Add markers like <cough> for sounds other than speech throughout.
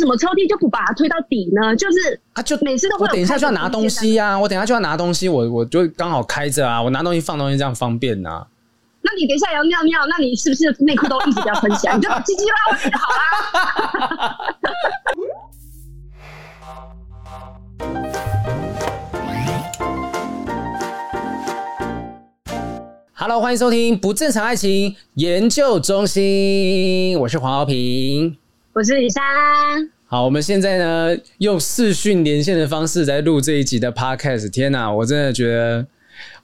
什么抽屉就不把它推到底呢？就是啊，就每次都会。我等一下就要拿东西呀、啊，我等一下就要拿东西，我我就刚好开着啊，我拿东西放东西这样方便呐、啊。那你等一下要尿尿，那你是不是内裤都一直要穿起来？你就把鸡鸡拉回来就好啦。<laughs> Hello，欢迎收听不正常爱情研究中心，我是黄豪平，我是李珊。好，我们现在呢用视讯连线的方式在录这一集的 Podcast。天哪，我真的觉得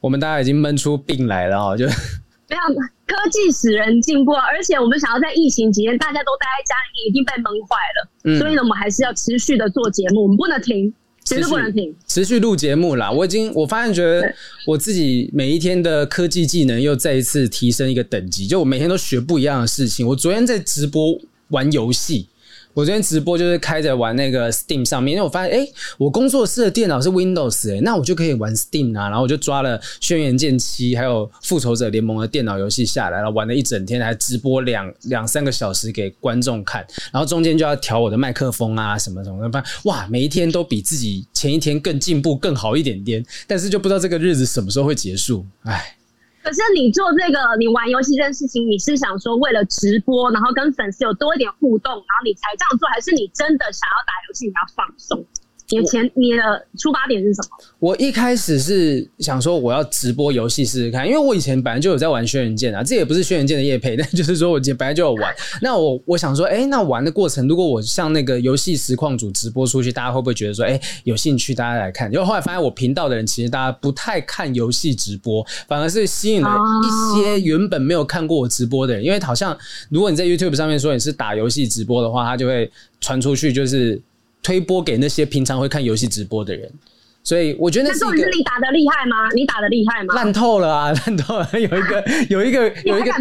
我们大家已经闷出病来了哦！就非常科技使人进步，而且我们想要在疫情期间大家都待在家里面，已经被闷坏了。嗯，所以呢，我们还是要持续的做节目，我们不能停。绝对不能停，持续录节目啦！我已经，我发现觉得我自己每一天的科技技能又再一次提升一个等级，就我每天都学不一样的事情。我昨天在直播玩游戏。我昨天直播就是开着玩那个 Steam 上面，因为我发现，哎、我工作室的电脑是 Windows，哎、那我就可以玩 Steam 啊。然后我就抓了《轩辕剑七》还有《复仇者联盟》的电脑游戏下来，然后玩了一整天，还直播两两三个小时给观众看。然后中间就要调我的麦克风啊，什么什么的。哇，每一天都比自己前一天更进步、更好一点点。但是就不知道这个日子什么时候会结束，哎。可是你做这个，你玩游戏这件事情，你是想说为了直播，然后跟粉丝有多一点互动，然后你才这样做，还是你真的想要打游戏，你要放松？你的前你的出发点是什么？我一开始是想说我要直播游戏试试看，因为我以前本来就有在玩轩辕剑啊，这也不是轩辕剑的叶配，但就是说我本来就有玩。那我我想说，哎、欸，那玩的过程，如果我像那个游戏实况组直播出去，大家会不会觉得说，哎、欸，有兴趣，大家来看？因为后来发现我频道的人其实大家不太看游戏直播，反而是吸引了一些原本没有看过我直播的人，因为好像如果你在 YouTube 上面说你是打游戏直播的话，他就会传出去，就是。推播给那些平常会看游戏直播的人，所以我觉得那是一个。是你打的厉害吗？你打的厉害吗？烂透了啊，<laughs> 烂透了！<laughs> 有一个，有一个，有一个，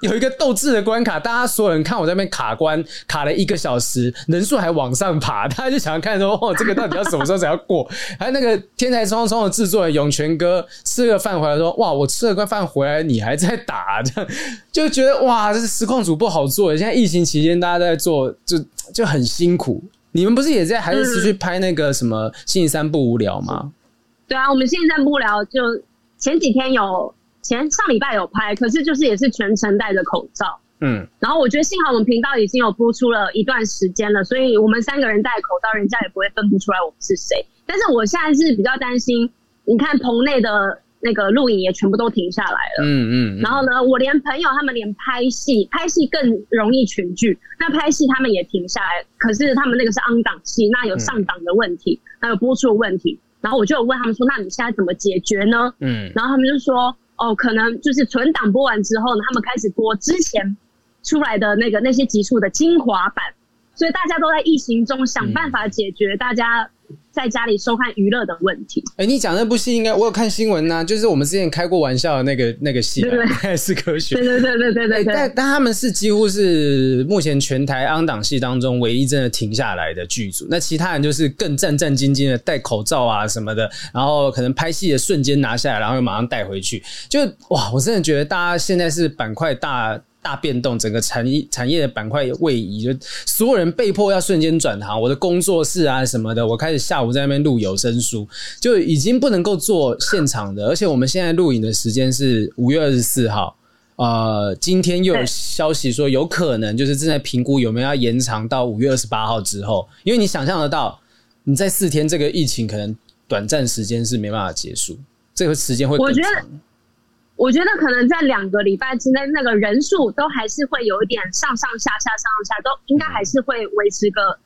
有一个斗志的关卡，大家所有人看我在那边卡关，卡了一个小时，人数还往上爬，大家就想要看说，哦，<laughs> 这个到底要什么时候才要过？还有那个天才冲冲的制作人涌泉哥吃个饭回来说，哇，我吃了个饭回来，你还在打，这样就觉得哇，这是实况主不好做。现在疫情期间，大家在做，就就很辛苦。你们不是也在还是持续拍那个什么星期三不无聊吗？对啊，我们星期三不无聊就前几天有前上礼拜有拍，可是就是也是全程戴着口罩。嗯，然后我觉得幸好我们频道已经有播出了一段时间了，所以我们三个人戴口罩，人家也不会分不出来我们是谁。但是我现在是比较担心，你看棚内的。那个录影也全部都停下来了，嗯嗯，然后呢，我连朋友他们连拍戏，拍戏更容易群聚，那拍戏他们也停下来，可是他们那个是 on 档戏，那有上档的问题，还有播出的问题，然后我就有问他们说，那你现在怎么解决呢？嗯，然后他们就说，哦，可能就是存档播完之后呢，他们开始播之前出来的那个那些集数的精华版，所以大家都在疫情中想办法解决大家。在家里收看娱乐的问题。哎、欸，你讲那部戏应该我有看新闻呐、啊，就是我们之前开过玩笑的那个 <laughs> 那个戏，对对对，<laughs> 是科学，对对对对对。但但他们是几乎是目前全台 on 档戏当中唯一真的停下来的剧组，那其他人就是更战战兢兢的戴口罩啊什么的，然后可能拍戏的瞬间拿下来，然后又马上带回去，就哇，我真的觉得大家现在是板块大。大变动，整个产业产业的板块位移，就所有人被迫要瞬间转行。我的工作室啊什么的，我开始下午在那边录有声书，就已经不能够做现场的。而且我们现在录影的时间是五月二十四号，呃，今天又有消息说有可能就是正在评估有没有要延长到五月二十八号之后，因为你想象得到，你在四天这个疫情可能短暂时间是没办法结束，这个时间会更长。可能在两个礼拜之内，那个人数都还是会有一点上上下下、上上下，都应该还是会维持个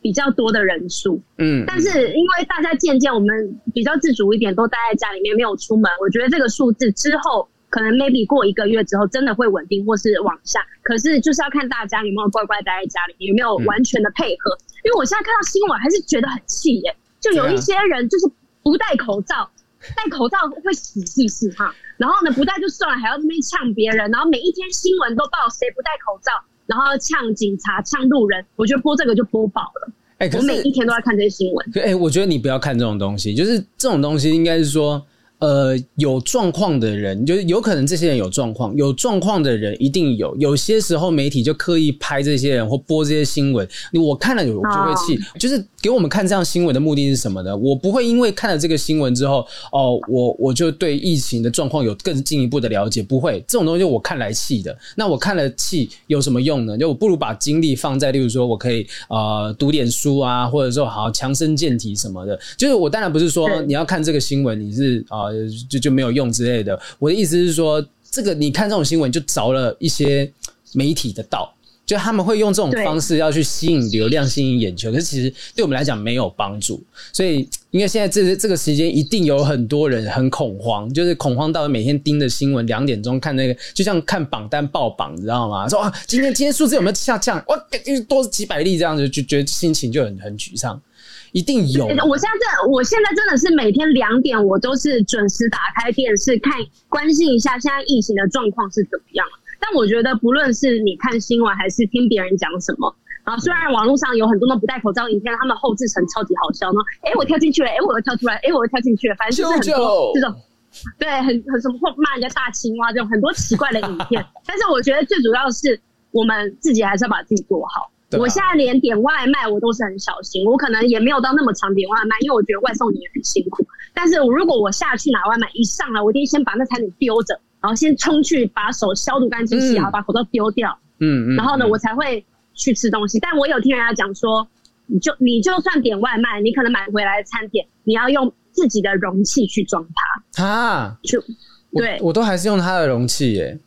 比较多的人数。嗯，但是因为大家渐渐我们比较自主一点，都待在家里面没有出门，我觉得这个数字之后可能 maybe 过一个月之后真的会稳定或是往下。可是就是要看大家有没有乖乖待在家里面，有没有完全的配合。因为我现在看到新闻还是觉得很气耶，就有一些人就是不戴口罩。戴口罩会死是不是哈？然后呢，不戴就算了，还要那边呛别人，然后每一天新闻都报谁不戴口罩，然后呛警察、呛路人。我觉得播这个就播饱了。哎、欸，我每一天都在看这些新闻。哎、欸，我觉得你不要看这种东西，就是这种东西应该是说，呃，有状况的人，就是有可能这些人有状况，有状况的人一定有。有些时候媒体就刻意拍这些人或播这些新闻，我看了我就会气。就是给我们看这样新闻的目的是什么呢？我不会因为看了这个新闻之后，哦，我我就对疫情的状况有更进一步的了解。不会，这种东西我看来气的。那我看了气有什么用呢？就我不如把精力放在，例如说我可以呃读点书啊，或者说好好强身健体什么的。就是我当然不是说你要看这个新闻，你是啊。呃就就没有用之类的。我的意思是说，这个你看这种新闻就着了一些媒体的道，就他们会用这种方式要去吸引流量、吸引眼球，可是其实对我们来讲没有帮助。所以，因为现在这这个时间一定有很多人很恐慌，就是恐慌到每天盯着新闻，两点钟看那个，就像看榜单报榜，你知道吗？说啊，今天今天数字有没有下降？哇，多几百例这样子，就觉得心情就很很沮丧。一定有。我现在这，我现在真的是每天两点，我都是准时打开电视看，关心一下现在疫情的状况是怎么样。但我觉得，不论是你看新闻还是听别人讲什么，啊，虽然网络上有很多那不戴口罩影片，他们后制成超级好笑呢。哎，我跳进去了，哎，我又跳出来，哎，我又跳进去了，反正就是很多这种，对，很很什么或骂人家大青蛙这种很多奇怪的影片。<laughs> 但是我觉得最主要是我们自己还是要把自己做好。我现在连点外卖我都是很小心，我可能也没有到那么常点外卖，因为我觉得外送员也很辛苦。但是我如果我下去拿外卖，一上来我一定先把那餐点丢着，然后先冲去把手消毒干净、洗好，把口罩丢掉。嗯嗯。然后呢，我才会去吃东西。但我有听人家讲说，你就你就算点外卖，你可能买回来的餐点，你要用自己的容器去装它。啊，就对我，我都还是用它的容器耶。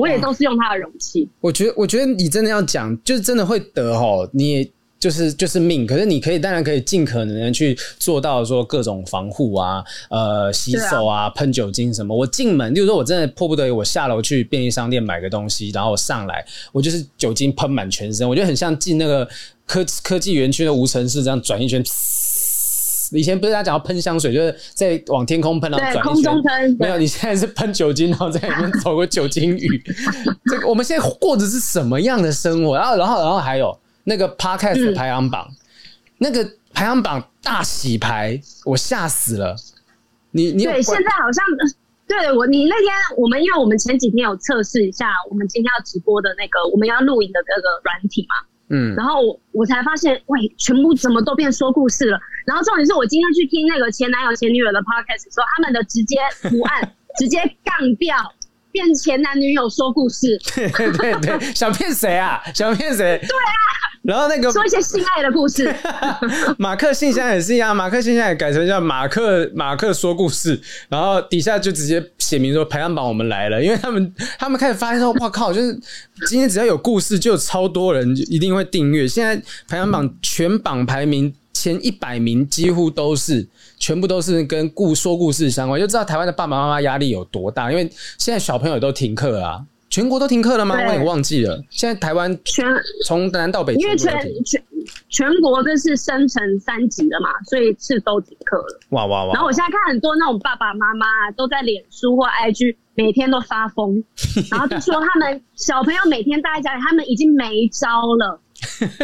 我也都是用它的容器。我觉得，我觉得你真的要讲，就是真的会得哦，你就是就是命。可是你可以，当然可以尽可能的去做到说各种防护啊，呃，洗手啊，喷、啊、酒精什么。我进门，例如说我真的迫不得已，我下楼去便利商店买个东西，然后我上来，我就是酒精喷满全身，我觉得很像进那个科科技园区的无尘室这样转一圈。以前不是他讲要喷香水，就是在往天空喷，然后转。空中喷。没有，你现在是喷酒精，然后在里面走个酒精雨。这个我们现在过的是什么样的生活？然后，然后，然后还有那个 Podcast 排行榜，嗯、那个排行榜大洗牌，我吓死了。你你对，现在好像对我你那天我们因为我们前几天有测试一下，我们今天要直播的那个我们要录影的那个软体嘛。嗯，然后我我才发现，喂，全部怎么都变说故事了。然后重点是我今天去听那个前男友前女友的 podcast，说他们的直接图案 <laughs> 直接杠掉，变前男女友说故事。对对对，想骗谁啊？想骗谁？<laughs> 对啊。然后那个说一些性爱的故事。<laughs> 马克信箱也是一样，马克信箱也改成叫马克马克说故事，然后底下就直接写明说排行榜我们来了，因为他们他们开始发现说，哇靠，就是今天只要有故事，就有超多人一定会订阅。现在排行榜全榜排名前一百名几乎都是全部都是跟故说故事相关，就知道台湾的爸爸妈妈压力有多大，因为现在小朋友都停课啊。全国都停课了吗？我也忘记了。现在台湾全从南到北，因为全全全国这是升成三级了嘛，所以是都停课了。哇哇哇！然后我现在看很多那种爸爸妈妈都在脸书或 IG 每天都发疯，<laughs> 然后就说他们小朋友每天待在家里，他们已经没招了，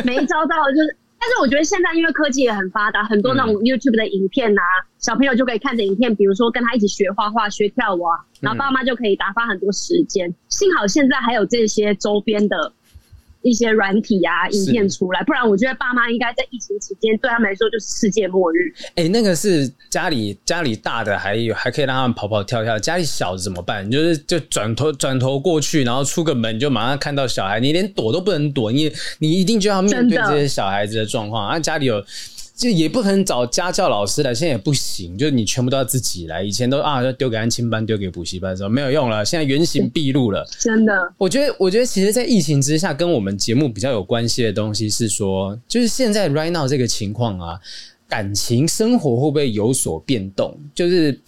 没招到就是。但是我觉得现在因为科技也很发达，很多那种 YouTube 的影片啊，嗯、小朋友就可以看着影片，比如说跟他一起学画画、学跳舞啊，然后爸妈就可以打发很多时间。嗯、幸好现在还有这些周边的。一些软体啊，影片出来，不然我觉得爸妈应该在疫情期间对他们来说就是世界末日。哎、欸，那个是家里家里大的还有还可以让他们跑跑跳跳，家里小的怎么办？你就是就转头转头过去，然后出个门就马上看到小孩，你连躲都不能躲，你你一定就要面对这些小孩子的状况。啊，家里有。就也不可能找家教老师来，现在也不行，就是你全部都要自己来。以前都啊，就丢给安亲班，丢给补习班的时候没有用了，现在原形毕露了。真的，我觉得，我觉得，其实，在疫情之下，跟我们节目比较有关系的东西是说，就是现在 right now 这个情况啊，感情生活会不会有所变动？就是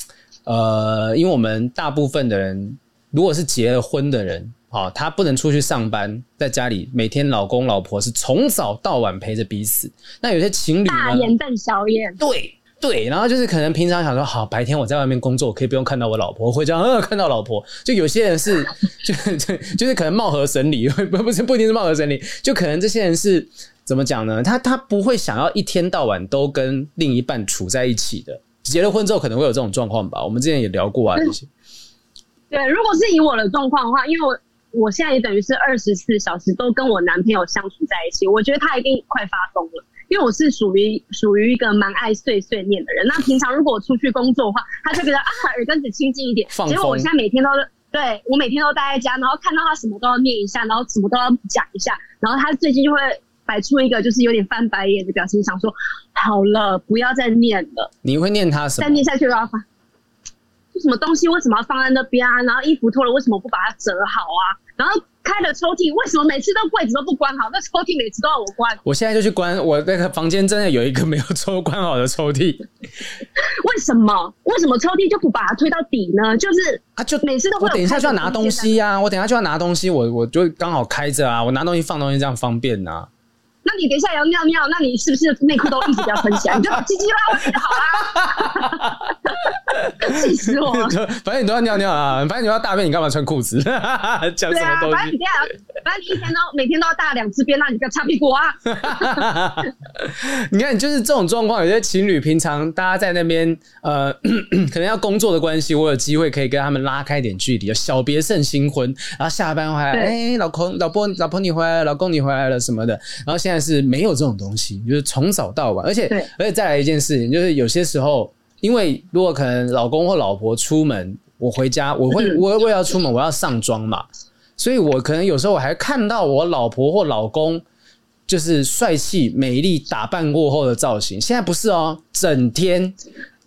呃，因为我们大部分的人，如果是结了婚的人。好，他不能出去上班，在家里每天老公老婆是从早到晚陪着彼此。那有些情侣大眼瞪小眼，对对，然后就是可能平常想说，好，白天我在外面工作，我可以不用看到我老婆，回家呃看到老婆。就有些人是，<laughs> 就就就是可能貌合神离，<laughs> 不不是不一定是貌合神离，就可能这些人是怎么讲呢？他他不会想要一天到晚都跟另一半处在一起的。结了婚之后可能会有这种状况吧？我们之前也聊过啊这些。对，如果是以我的状况的话，因为我我现在也等于是二十四小时都跟我男朋友相处在一起，我觉得他一定快发疯了。因为我是属于属于一个蛮爱碎碎念的人。那平常如果我出去工作的话，他就觉得啊耳根子清净一点。结果我现在每天都对我每天都待在家，然后看到他什么都要念一下，然后什么都要讲一下，然后他最近就会摆出一个就是有点翻白眼的表情，想说好了，不要再念了。你会念他什么？再念下去都要发。就什么东西为什么要放在那边啊？然后衣服脱了为什么不把它折好啊？然后。开了抽屉，为什么每次都柜子都不关好？那抽屉每次都要我关。<laughs> 我现在就去关，我那个房间真的有一个没有抽关好的抽屉。<laughs> 为什么？为什么抽屉就不把它推到底呢？就是啊，就每次都会。我等一下就要拿东西呀、啊，我等一下就要拿东西，我我就刚好开着啊，我拿东西放东西这样方便呐、啊。那你等一下要尿尿，那你是不是内裤都一直不要穿起来？你就把鸡鸡拉好啦。<laughs> 气死我了！<laughs> 反正你都要尿尿啊，反正你要大便，你干嘛穿裤子？<laughs> 讲什么东西？啊、反正你这样，反正你一天都每天都要大两次便，那你不要擦屁股啊！你看，就是这种状况，有些情侣平常大家在那边，呃，<coughs> 可能要工作的关系，我有机会可以跟他们拉开点距离，小别胜新婚。然后下班回来，哎、欸，老公、老婆、老婆你回来了，老公你回来了什么的。然后现在。但是没有这种东西，就是从早到晚，而且而且再来一件事情，就是有些时候，因为如果可能老公或老婆出门，我回家我会我我要出门，我要上妆嘛，所以我可能有时候我还看到我老婆或老公就是帅气美丽打扮过后的造型，现在不是哦，整天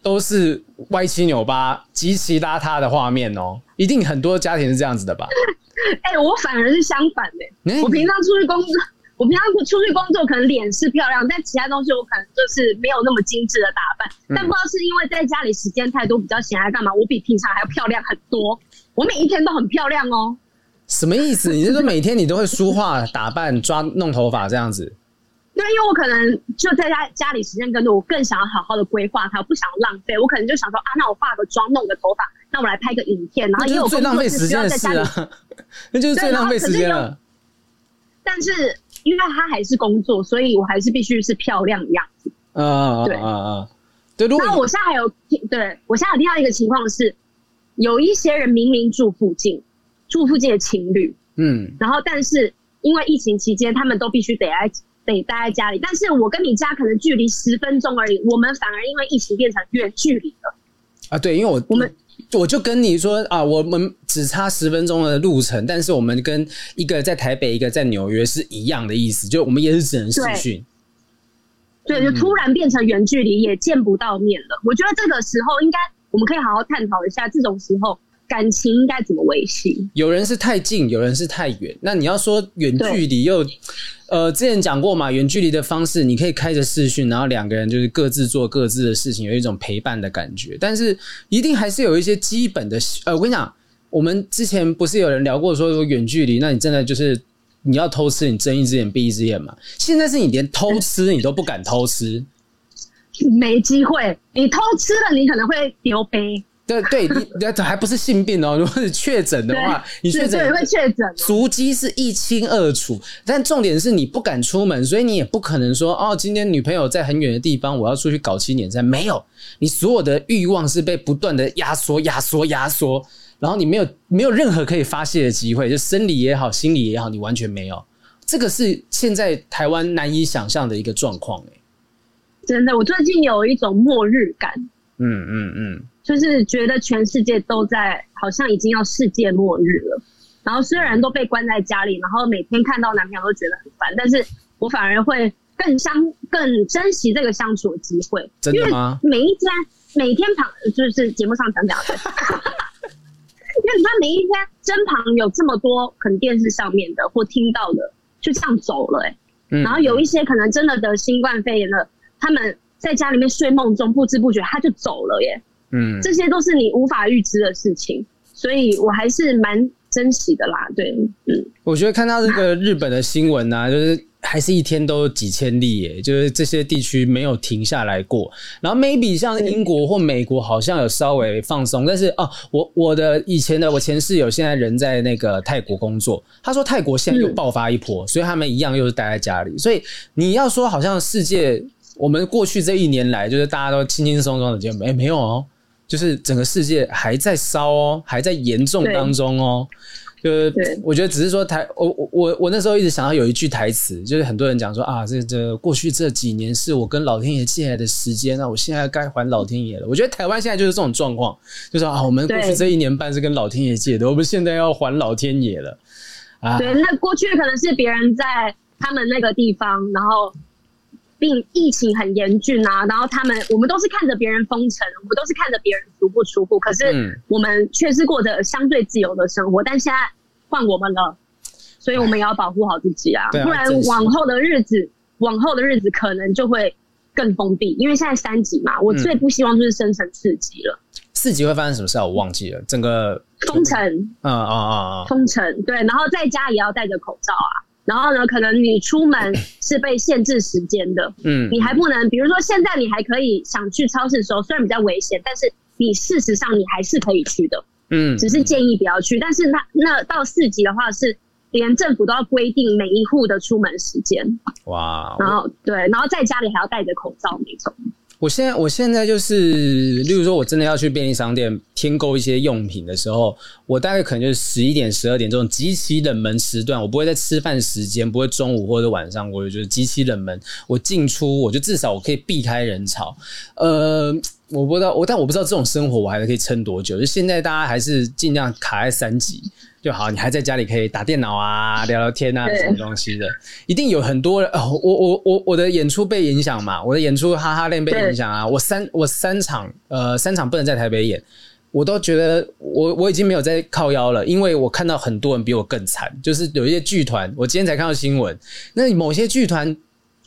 都是歪七扭八、极其邋遢的画面哦，一定很多家庭是这样子的吧？<laughs> 哎、欸，我反而是相反的、欸，我平常出去工作。我平常出去工作，可能脸是漂亮，但其他东西我可能就是没有那么精致的打扮。嗯、但不知道是因为在家里时间太多，比较闲，还干嘛？我比平常还要漂亮很多。我每一天都很漂亮哦。什么意思？你是说每天你都会梳化、打扮、抓弄头发这样子？对，因为我可能就在家家里时间更多，我更想要好好的规划它，我不想浪费。我可能就想说啊，那我化个妆、弄个头发，那我来拍个影片，然后也有最浪费时间的事啊。那就是最浪费时间了。但是。因为他还是工作，所以我还是必须是漂亮的样子。嗯，对，嗯嗯，对。那我现在还有，对我现在有听到一个情况是，有一些人明明住附近，住附近的情侣，嗯，然后但是因为疫情期间，他们都必须得在得待在家里。但是我跟你家可能距离十分钟而已，我们反而因为疫情变成远距离了。啊，对，因为我我们。我就跟你说啊，我们只差十分钟的路程，但是我们跟一个在台北，一个在纽约是一样的意思，就我们也是只能视讯。对，就突然变成远距离，也见不到面了。我觉得这个时候应该我们可以好好探讨一下，这种时候感情应该怎么维系？有人是太近，有人是太远。那你要说远距离又。呃，之前讲过嘛，远距离的方式，你可以开着视讯，然后两个人就是各自做各自的事情，有一种陪伴的感觉。但是一定还是有一些基本的，呃，我跟你讲，我们之前不是有人聊过说，说远距离，那你真的就是你要偷吃，你睁一只眼闭一只眼嘛？现在是你连偷吃你都不敢偷吃，<laughs> 没机会，你偷吃了，你可能会丢杯。对对，你这还不是性病哦。如果是确诊的话，你确诊会确诊，足迹是一清二楚。但重点是你不敢出门，所以你也不可能说哦，今天女朋友在很远的地方，我要出去搞七年三。没有，你所有的欲望是被不断的压缩、压缩、压缩，然后你没有没有任何可以发泄的机会，就生理也好，心理也好，你完全没有。这个是现在台湾难以想象的一个状况。哎，真的，我最近有一种末日感。嗯嗯嗯。就是觉得全世界都在，好像已经要世界末日了。然后虽然都被关在家里，然后每天看到男朋友都觉得很烦，但是我反而会更相更珍惜这个相处的机会。真的吗？因为每一天每天旁就是节目上讲讲的，因为你看每一天身旁有这么多可能电视上面的或听到的，就这样走了哎、欸嗯。然后有一些可能真的得新冠肺炎了，他们在家里面睡梦中不知不觉他就走了耶。嗯，这些都是你无法预知的事情，所以我还是蛮珍惜的啦。对，嗯，我觉得看到这个日本的新闻啊，就是还是一天都几千例耶，就是这些地区没有停下来过。然后 maybe 像英国或美国好像有稍微放松，但是哦，我我的以前的我前室友现在人在那个泰国工作，他说泰国现在又爆发一波，所以他们一样又是待在家里。所以你要说好像世界。我们过去这一年来，就是大家都轻轻松松的就没没有哦，就是整个世界还在烧哦，还在严重当中哦。就是我觉得只是说台，我我我我那时候一直想到有一句台词，就是很多人讲说啊，这这过去这几年是我跟老天爷借来的时间，那我现在该还老天爷了。我觉得台湾现在就是这种状况，就是啊，我们过去这一年半是跟老天爷借的，我们现在要还老天爷了。啊，对，那过去可能是别人在他们那个地方，然后。病疫情很严峻啊，然后他们我们都是看着别人封城，我们都是看着别人足不出户，可是我们却是过着相对自由的生活。但现在换我们了，所以我们也要保护好自己啊，不然往后的日子，往后的日子可能就会更封闭。因为现在三级嘛，我最不希望就是升成四级了。四级会发生什么事啊？我忘记了，整个封城，嗯啊啊啊，封城，对，然后在家也要戴着口罩啊。然后呢，可能你出门是被限制时间的，嗯，你还不能，比如说现在你还可以想去超市的时候，虽然比较危险，但是你事实上你还是可以去的，嗯，只是建议不要去。但是那那到四级的话，是连政府都要规定每一户的出门时间，哇，然后对，然后在家里还要戴着口罩那种。我现在我现在就是，例如说，我真的要去便利商店添购一些用品的时候，我大概可能就是十一点、十二点这种极其冷门时段，我不会在吃饭时间，不会中午或者晚上，我就觉得极其冷门。我进出，我就至少我可以避开人潮。呃，我不知道，我但我不知道这种生活我还可以撑多久。就现在大家还是尽量卡在三级。就好，你还在家里可以打电脑啊、聊聊天啊，什么东西的，一定有很多人。哦，我我我我的演出被影响嘛，我的演出哈哈练被影响啊。我三我三场呃三场不能在台北演，我都觉得我我已经没有在靠腰了，因为我看到很多人比我更惨，就是有一些剧团，我今天才看到新闻，那某些剧团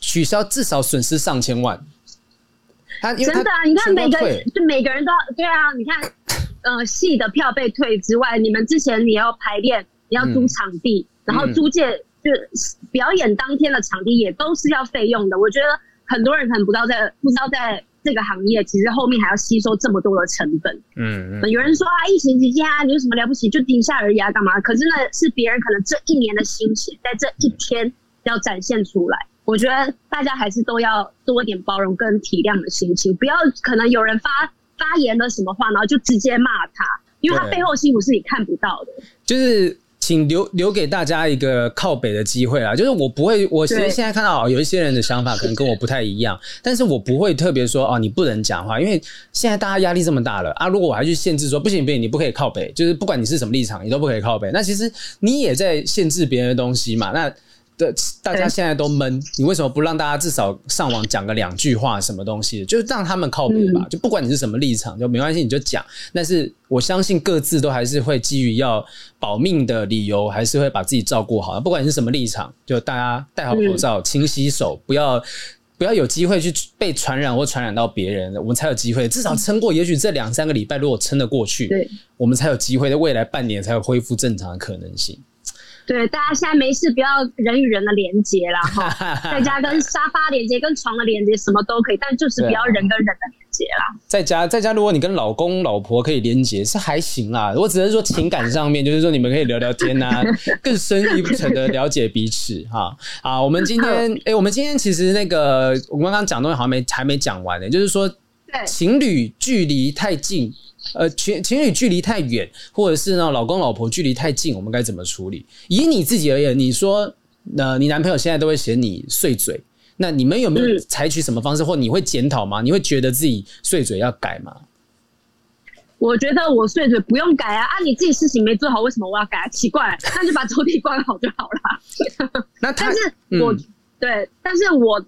取消至少损失上千万。真的啊，你看每个就每个人都对啊，你看。<laughs> 呃，戏的票被退之外，你们之前你要排练，你要租场地，嗯、然后租借就表演当天的场地也都是要费用的。我觉得很多人可能不知道在不知道在这个行业，其实后面还要吸收这么多的成本。嗯，嗯有人说啊，疫情期间啊，你有什么了不起？就停下而已啊，干嘛？可是那是别人可能这一年的心血，在这一天要展现出来。我觉得大家还是都要多一点包容跟体谅的心情，不要可能有人发。发言了什么话，然后就直接骂他，因为他背后辛苦是你看不到的。就是请留留给大家一个靠北的机会啊！就是我不会，我其实现在看到有一些人的想法可能跟我不太一样，但是我不会特别说哦，你不能讲话，因为现在大家压力这么大了啊！如果我还去限制说不行不行，你不可以靠北，就是不管你是什么立场，你都不可以靠北，那其实你也在限制别人的东西嘛。那的大家现在都闷，你为什么不让大家至少上网讲个两句话，什么东西？就是让他们靠边吧，就不管你是什么立场，就没关系，你就讲。但是我相信各自都还是会基于要保命的理由，还是会把自己照顾好。不管你是什么立场，就大家戴好口罩，勤洗手，不要不要有机会去被传染或传染到别人，我们才有机会至少撑过。也许这两三个礼拜，如果撑得过去，对，我们才有机会在未来半年才有恢复正常的可能性。对，大家现在没事，不要人与人的连接啦，哈，<laughs> 在家跟沙发连接、跟床的连接，什么都可以，但就是不要人跟人的连接啦。在家，在家，如果你跟老公、老婆可以连接，是还行啦。我只能说情感上面，就是说你们可以聊聊天啊，<laughs> 更深一层的了解彼此哈。啊，我们今天，哎、欸，我们今天其实那个我们刚刚讲东西好像没还没讲完呢，就是说，情侣距离太近。呃，情情侣距离太远，或者是呢，老公老婆距离太近，我们该怎么处理？以你自己而言，你说，呃，你男朋友现在都会嫌你碎嘴，那你们有没有采取什么方式，或你会检讨吗？你会觉得自己碎嘴要改吗？我觉得我碎嘴不用改啊，啊，你自己事情没做好，为什么我要改啊？奇怪，那就把抽屉 <laughs> 关好就好了。<laughs> 那但是我、嗯、对，但是我。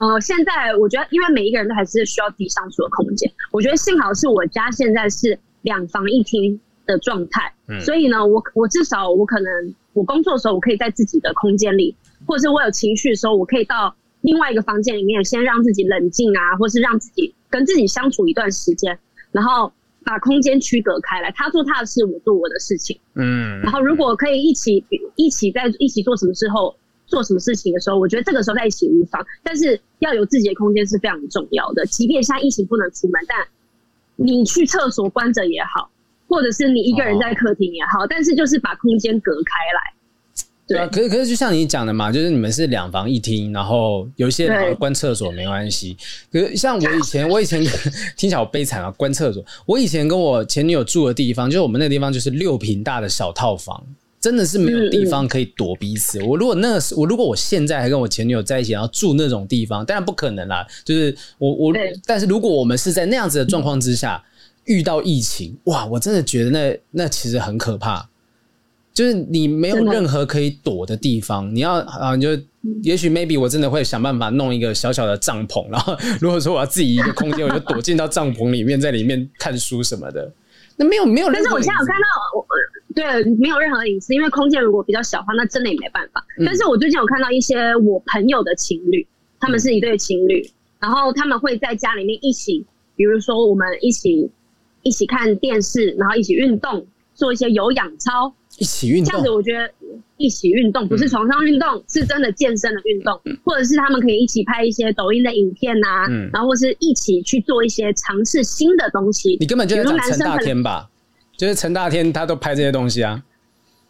呃，现在我觉得，因为每一个人都还是需要自己相处的空间。我觉得幸好是我家现在是两房一厅的状态，嗯，所以呢，我我至少我可能我工作的时候，我可以在自己的空间里，或者是我有情绪的时候，我可以到另外一个房间里面，先让自己冷静啊，或是让自己跟自己相处一段时间，然后把空间区隔开来，他做他的事，我做我的事情，嗯，然后如果可以一起一起在一起做什么时候。做什么事情的时候，我觉得这个时候在一起无妨，但是要有自己的空间是非常重要的。即便现在疫情不能出门，但你去厕所关着也好，或者是你一个人在客厅也好，但是就是把空间隔开来。对啊，可是可是就像你讲的嘛，就是你们是两房一厅，然后有一些人关厕所没关系。可是像我以前，我以前 <laughs> 听起来好悲惨啊，关厕所。我以前跟我前女友住的地方，就是我们那个地方就是六平大的小套房，真的是没有地方可以躲彼此。我如果那个时，我如果我现在还跟我前女友在一起，然后住那种地方，当然不可能啦。就是我我，但是如果我们是在那样子的状况之下遇到疫情，哇，我真的觉得那那其实很可怕。就是你没有任何可以躲的地方，你要啊，你就也许 maybe 我真的会想办法弄一个小小的帐篷，然后 <laughs> 如果说我要自己一个空间，我就躲进到帐篷里面，在里面看书什么的。那没有没有，但是我现在有看到，对，没有任何隐私，因为空间如果比较小的话，那真的也没办法。但是我最近有看到一些我朋友的情侣，他们是一对情侣，然后他们会在家里面一起，比如说我们一起一起看电视，然后一起运动，做一些有氧操。一起运动，这样子我觉得一起运动不是床上运动，嗯，是真的健身的运动，嗯，或者是他们可以一起拍一些抖音的影片呐，啊嗯，然后或是一起去做一些尝试新的东西。你根本就是讲陈大天吧？就是陈大天他都拍这些东西啊。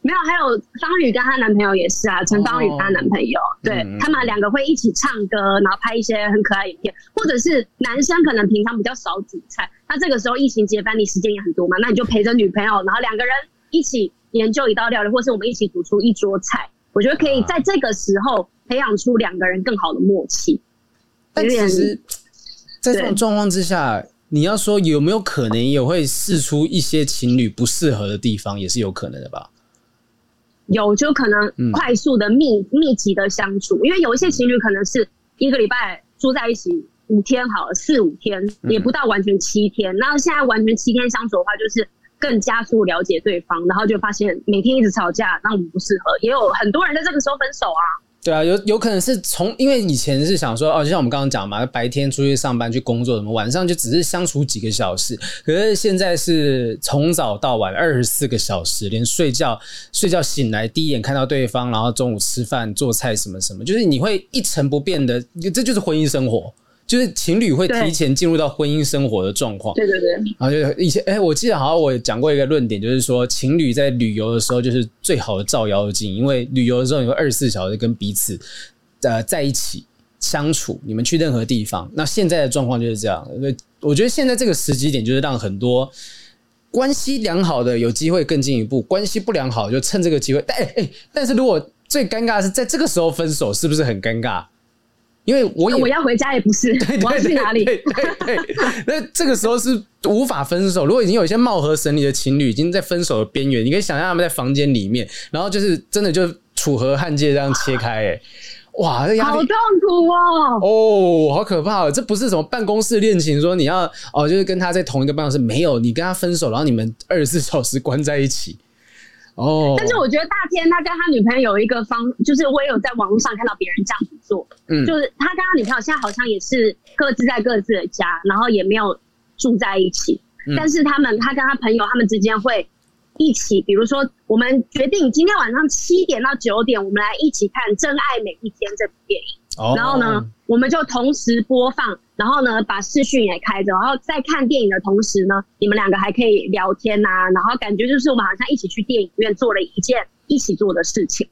没有，还有方宇跟她男朋友也是啊，陈方宇她男朋友，哦，对，嗯，他们两个会一起唱歌，然后拍一些很可爱影片，或者是男生可能平常比较少煮菜，那这个时候疫情结伴，你时间也很多嘛，那你就陪着女朋友，然后两个人一起。研究一道料理，或是我们一起煮出一桌菜，我觉得可以在这个时候培养出两个人更好的默契。但其实，在这种状况之下，你要说有没有可能也会试出一些情侣不适合的地方，也是有可能的吧？有，就可能快速的密、嗯、密集的相处，因为有一些情侣可能是一个礼拜住在一起五天，好了，四五天也不到完全七天。那、嗯、现在完全七天相处的话，就是。更加速了解对方，然后就发现每天一直吵架，那我们不适合。也有很多人在这个时候分手啊。对啊，有有可能是从，因为以前是想说，哦，就像我们刚刚讲嘛，白天出去上班去工作，什么晚上就只是相处几个小时。可是现在是从早到晚二十四个小时，连睡觉睡觉醒来第一眼看到对方，然后中午吃饭做菜什么什么，就是你会一成不变的，这就是婚姻生活。就是情侣会提前进入到婚姻生活的状况，对对对。然后就以前，哎、欸，我记得好像我讲过一个论点，就是说情侣在旅游的时候就是最好的照妖镜，因为旅游的时候你会二十四小时跟彼此呃在一起相处，你们去任何地方。那现在的状况就是这样，所以我觉得现在这个时机点就是让很多关系良好的有机会更进一步，关系不良好就趁这个机会。但哎哎，但是如果最尴尬的是在这个时候分手，是不是很尴尬？因为我我要回家也不是，对对对，我要去哪里？对对，对，<laughs> 那这个时候是无法分手。如果已经有一些貌合神离的情侣已经在分手的边缘，你可以想象他们在房间里面，然后就是真的就楚河汉界这样切开，哎，哇，这压力好痛苦哦！哦，好可怕！这不是什么办公室恋情，说你要哦，就是跟他在同一个办公室，没有，你跟他分手，然后你们二十四小时关在一起。哦，但是我觉得大天他跟他女朋友有一个方，就是我也有在网络上看到别人这样子做，嗯，就是他跟他女朋友现在好像也是各自在各自的家，然后也没有住在一起，嗯，但是他们他跟他朋友他们之间会一起，比如说我们决定今天晚上七点到九点，我们来一起看《真爱每一天》这部电影。然后呢，我们就同时播放，然后呢，把视讯也开着，然后在看电影的同时呢，你们两个还可以聊天呐、啊，然后感觉就是我们好像一起去电影院做了一件一起做的事情。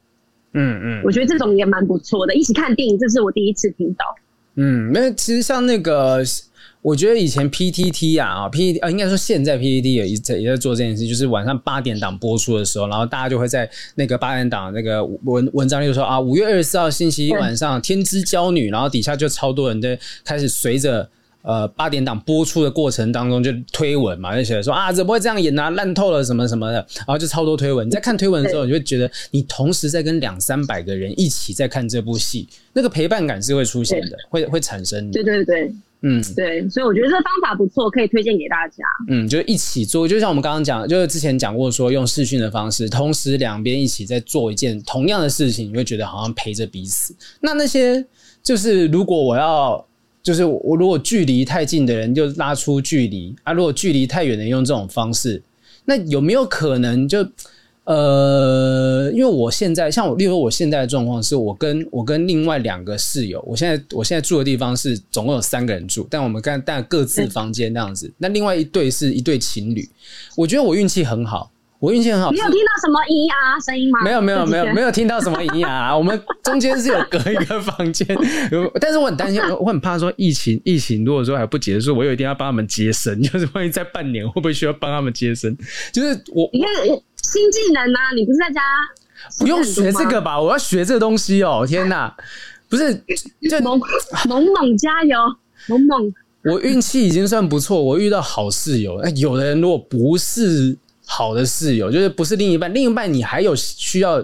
嗯嗯，我觉得这种也蛮不错的，一起看电影，这是我第一次听到。嗯，那其实像那个。我觉得以前 PTT 啊啊 PTT 啊，应该说现在 PTT 也在也在做这件事，就是晚上八点档播出的时候，然后大家就会在那个八点档那个文文章就说啊，五月二十四号星期一晚上，天之娇女，然后底下就超多人在开始随着呃八点档播出的过程当中就推文嘛，就写的说啊，怎么会这样演啊，烂透了什么什么的，然后就超多推文。你在看推文的时候，你就会觉得你同时在跟两三百个人一起在看这部戏，那个陪伴感是会出现的，会会产生的。对对对。嗯，对，所以我觉得这个方法不错，可以推荐给大家。嗯，就一起做，就像我们刚刚讲，就是之前讲过，说用视讯的方式，同时两边一起在做一件同样的事情，你会觉得好像陪着彼此。那那些就是如果我要，就是我如果距离太近的人就拉出距离啊，如果距离太远的人用这种方式，那有没有可能就？呃，因为我现在像我，例如我现在的状况是我跟我跟另外两个室友，我现在我现在住的地方是总共有三个人住，但我们干但各自房间那样子。那另外一对是一对情侣，我觉得我运气很好，我运气很好。你有听到什么咿呀声音吗？没有，没有，没有，没有听到什么咿呀。我们中间是有隔一个房间，但是我很担心，我很怕说疫情，疫情如果说还不结束，我有一天要帮他们接生，就是万一在半年会不会需要帮他们接生？就是我，你看新技能啊，你不是在家不用学这个吧？我要学这个东西哦！天哪，不是，就猛猛猛加油，猛猛！我运气已经算不错，我遇到好室友。哎，有的人如果不是。好的室友就是不是另一半，另一半你还有需要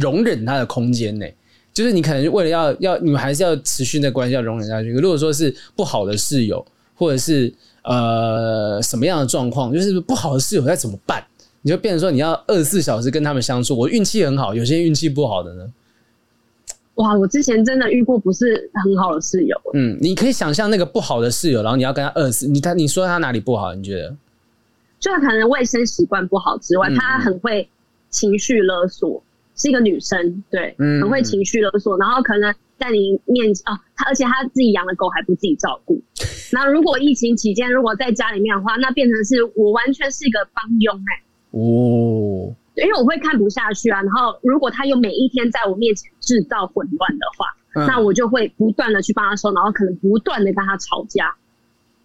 容忍他的空间呢。就是你可能为了要要你们还是要持续那关系要容忍下去。如果说是不好的室友，或者是呃什么样的状况，就是不好的室友该怎么办？你就变成说你要二十四小时跟他们相处。我运气很好，有些运气不好的呢？哇，我之前真的遇过不是很好的室友。嗯，你可以想象那个不好的室友，然后你要跟他二十四，你他你说他哪里不好？你觉得？就可能卫生习惯不好之外，他很会情绪勒索，是一个女生，对，很会情绪勒索。然后可能在你面前哦，他而且他自己养的狗还不自己照顾。<laughs> 那如果疫情期间如果在家里面的话，那变成是我完全是一个帮佣哎。哦，因为我会看不下去啊。然后如果他又每一天在我面前制造混乱的话，那我就会不断的去帮他收，然后可能不断的跟他吵架。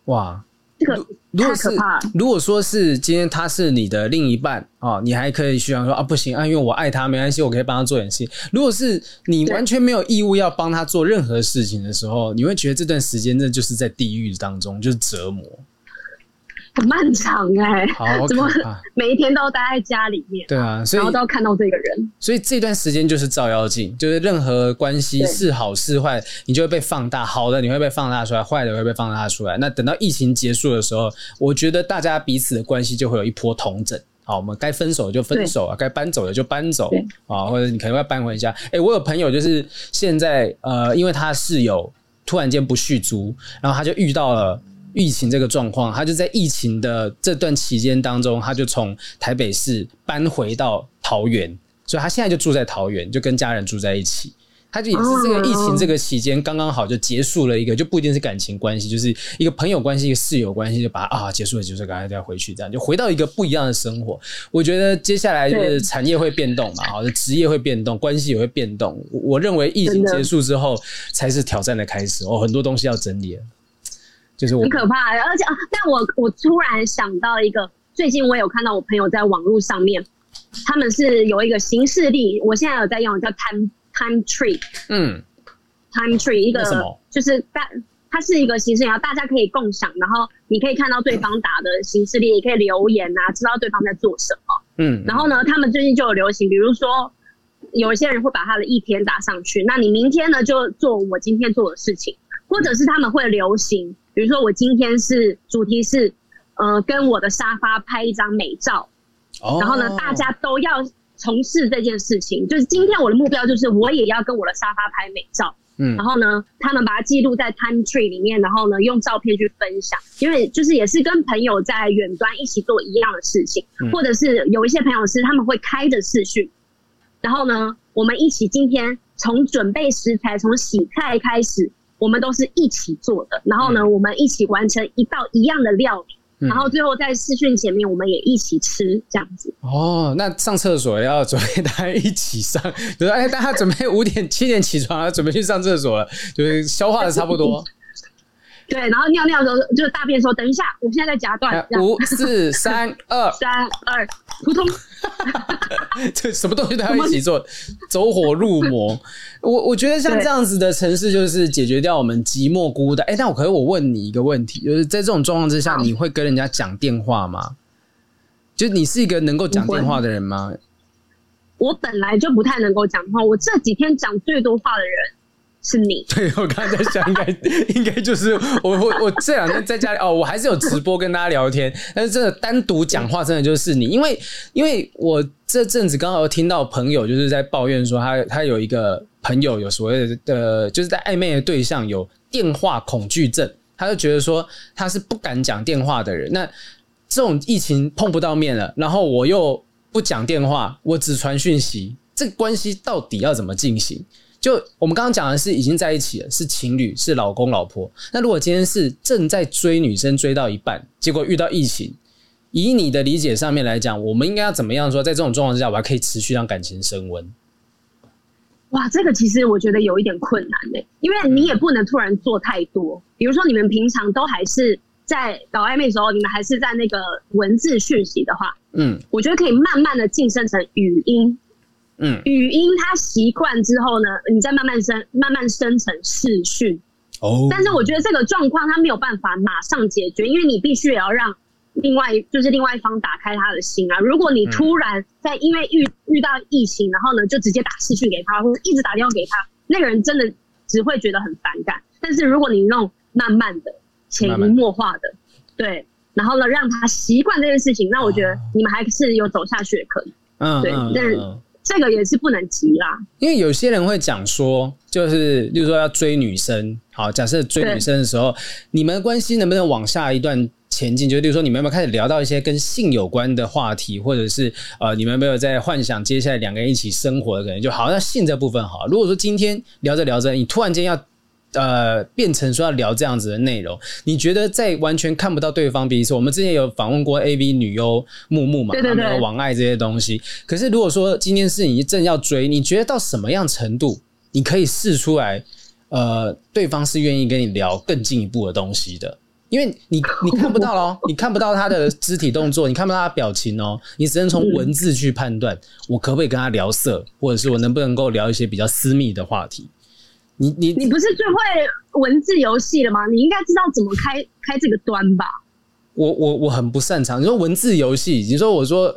哇。这个太可怕。如果说是今天他是你的另一半啊，你还可以去想说啊，不行啊，因为我爱他，没关系，我可以帮他做点事。如果是你完全没有义务要帮他做任何事情的时候，你会觉得这段时间那就是在地狱当中，就是折磨。很漫长哎、欸，怎么每一天都待在家里面？对啊，所以然后都要看到这个人，所以这段时间就是照妖镜，就是任何关系是好是坏，你就会被放大。好的，你会被放大出来；坏的会被放大出来。那等到疫情结束的时候，我觉得大家彼此的关系就会有一波同整。好，我们该分手就分手啊，该搬走的就搬走啊，或者你可能要搬回家。哎、欸，我有朋友就是现在呃，因为他室友突然间不续租，然后他就遇到了。疫情这个状况，他就在疫情的这段期间当中，他就从台北市搬回到桃园，所以他现在就住在桃园，就跟家人住在一起。他就也是这个疫情这个期间刚刚好就结束了一个，就不一定是感情关系，就是一个朋友关系、一个室友关系，就把啊结束了，结束了，赶快再回去，这样就回到一个不一样的生活。我觉得接下来就是产业会变动嘛，好的职业会变动，关系也会变动。我认为疫情结束之后才是挑战的开始哦，很多东西要整理。就是很可怕，而且啊，但我我突然想到一个，最近我有看到我朋友在网络上面，他们是有一个行事历，我现在有在用叫 Time Time Tree，嗯，Time Tree 一个就是大，它是一个行事历，然后大家可以共享，然后你可以看到对方打的行事历，也可以留言啊，知道对方在做什么，嗯，然后呢，他们最近就有流行，比如说有一些人会把他的一天打上去，那你明天呢就做我今天做的事情，或者是他们会流行。比如说，我今天是主题是，呃，跟我的沙发拍一张美照，然后呢，大家都要从事这件事情。就是今天我的目标就是，我也要跟我的沙发拍美照。嗯，然后呢，他们把它记录在 Time Tree 里面，然后呢，用照片去分享。因为就是也是跟朋友在远端一起做一样的事情，或者是有一些朋友是他们会开着视讯，然后呢，我们一起今天从准备食材，从洗菜开始。我们都是一起做的，然后呢，嗯、我们一起完成一道一样的料理，嗯、然后最后在试训前面，我们也一起吃这样子。哦，那上厕所要准备大家一起上，就是，哎，大家准备五点七点起床了，准备去上厕所了，就是消化的差不多。<laughs> 对，然后尿尿的时候就是大便的时候，等一下，我现在在夹断。五四三二三二，<laughs> 扑通。<laughs> 这什么东西都要一起做，走火入魔。我我觉得像这样子的城市，就是解决掉我们寂寞孤单。哎，但我可是我问你一个问题，就是在这种状况之下，你会跟人家讲电话吗？就你是一个能够讲电话的人吗？我本来就不太能够讲话，我这几天讲最多话的人。是你 <laughs> 对，我刚才在想，应该应该就是我我我这两天在家里哦，我还是有直播跟大家聊天，但是真的单独讲话真的就是你，因为因为我这阵子刚好听到朋友就是在抱怨说他他有一个朋友有所谓的，就是在暧昧的对象有电话恐惧症，他就觉得说他是不敢讲电话的人。那这种疫情碰不到面了，然后我又不讲电话，我只传讯息，这个关系到底要怎么进行？就我们刚刚讲的是已经在一起了，是情侣，是老公老婆。那如果今天是正在追女生追到一半，结果遇到疫情，以你的理解上面来讲，我们应该要怎么样说，在这种状况之下，我还可以持续让感情升温？哇，这个其实我觉得有一点困难嘞，因为你也不能突然做太多。比如说，你们平常都还是在搞暧昧的时候，你们还是在那个文字讯息的话，嗯，我觉得可以慢慢的晋升成语音，嗯，语音他习惯之后呢，你再慢慢生，慢慢生成视讯。哦，但是我觉得这个状况他没有办法马上解决，因为你必须也要让。另外就是另外一方打开他的心啊！如果你突然在因为遇遇到疫情，然后呢就直接打视讯给他，或者一直打电话给他，那个人真的只会觉得很反感。但是如果你弄慢慢的、潜移默化的，对，然后呢让他习惯这件事情，那我觉得你们还是有走下去的可能。嗯，对，但是这个也是不能急啦。因为有些人会讲说，就是例如说要追女生，好，假设追女生的时候，你们的关系能不能往下一段？前进，就例如说，你们有没有开始聊到一些跟性有关的话题，或者是呃，你们有没有在幻想接下来两个人一起生活的可能？就好像性这部分好。如果说今天聊着聊着，你突然间要呃变成说要聊这样子的内容，你觉得在完全看不到对方彼此，我们之前有访问过 AV 女优木木嘛，他们有网爱这些东西。可是如果说今天是你正要追，你觉得到什么样程度，你可以试出来，呃，对方是愿意跟你聊更进一步的东西的？因为你你看不到哦，你看不到他的肢体动作，你看不到他的表情哦，你只能从文字去判断，我可不可以跟他聊色，或者是我能不能够聊一些比较私密的话题。你你你不是最会文字游戏了吗？你应该知道怎么开开这个端吧？我我我很不擅长。你说文字游戏，你说我说，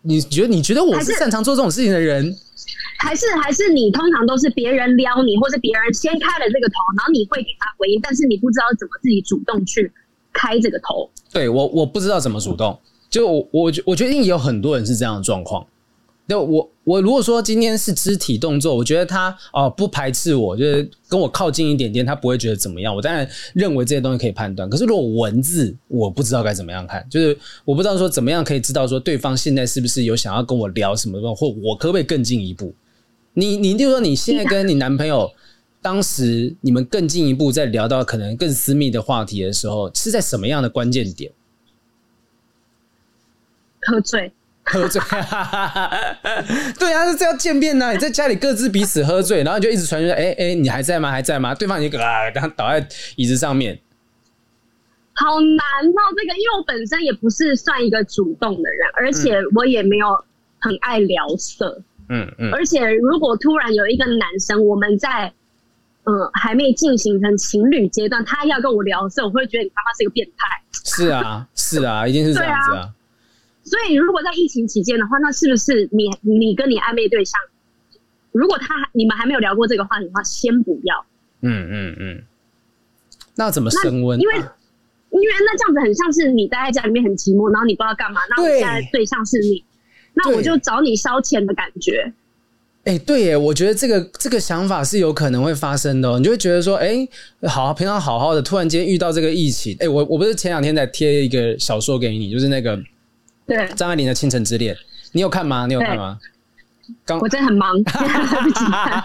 你觉得你觉得我是擅长做这种事情的人？还是还是你通常都是别人撩你，或是别人先开了这个头，然后你会给他回应，但是你不知道怎么自己主动去开这个头。对，我我不知道怎么主动，就我我我觉得有很多人是这样的状况。就我我如果说今天是肢体动作，我觉得他哦不排斥我，就是跟我靠近一点点，他不会觉得怎么样。我当然认为这些东西可以判断。可是如果文字，我不知道该怎么样看，就是我不知道说怎么样可以知道说对方现在是不是有想要跟我聊什么，或我可不可以更进一步。你你就说你现在跟你男朋友，当时你们更进一步在聊到可能更私密的话题的时候，是在什么样的关键点？喝醉，喝醉，<laughs> 对啊，是这样见面呢。你在家里各自彼此喝醉，然后就一直传说，哎哎，你还在吗？还在吗？对方已经啊，刚倒在椅子上面，好难哦。这个，因为我本身也不是算一个主动的人，而且我也没有很爱聊色。嗯嗯，而且如果突然有一个男生，我们在嗯、呃、还没进行成情侣阶段，他要跟我聊色，我会觉得你他妈是一个变态。是啊，是啊，一定是这样子啊。啊所以如果在疫情期间的话，那是不是你你跟你暧昧对象，如果他你们还没有聊过这个话题的话，先不要。嗯嗯嗯。那怎么升温？因为因为那这样子很像是你待在家里面很寂寞，然后你不知道干嘛，那我现在对象是你。那我就找你烧钱的感觉。哎、欸，对耶，我觉得这个这个想法是有可能会发生的哦。你就会觉得说，哎，好，平常好好的，突然间遇到这个疫情，哎，我我不是前两天在贴一个小说给你，就是那个对张爱玲的《倾城之恋》，你有看吗？你有看吗？刚我真的很忙，<laughs> 来不及看。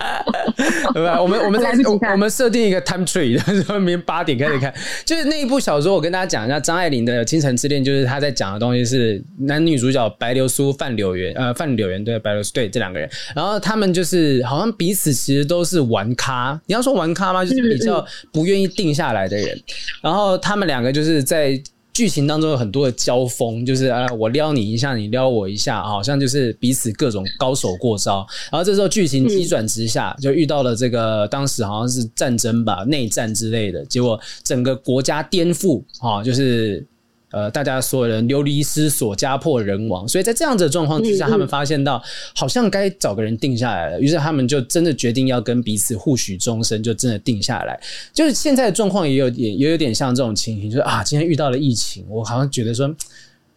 对吧？我们我们在我们设定一个 time tree，说明天八点开始看。就是那一部小说，我跟大家讲一下张爱玲的《倾城之恋》，就是她在讲的东西是男女主角白流苏、范柳原，呃，范柳原对白流苏对这两个人，然后他们就是好像彼此其实都是玩咖。你要说玩咖吗？就是比较不愿意定下来的人。然后他们两个就是在。剧情当中有很多的交锋，就是啊，我撩你一下，你撩我一下，好像就是彼此各种高手过招。然后这时候剧情急转直下，就遇到了这个当时好像是战争吧，内战之类的，结果整个国家颠覆啊，就是。呃，大家所有人流离失所，家破人亡，所以在这样子的状况之下，他们发现到好像该找个人定下来了，于是他们就真的决定要跟彼此互许终身，就真的定下来。就是现在的状况也有点，也有点像这种情形，就是啊，今天遇到了疫情，我好像觉得说，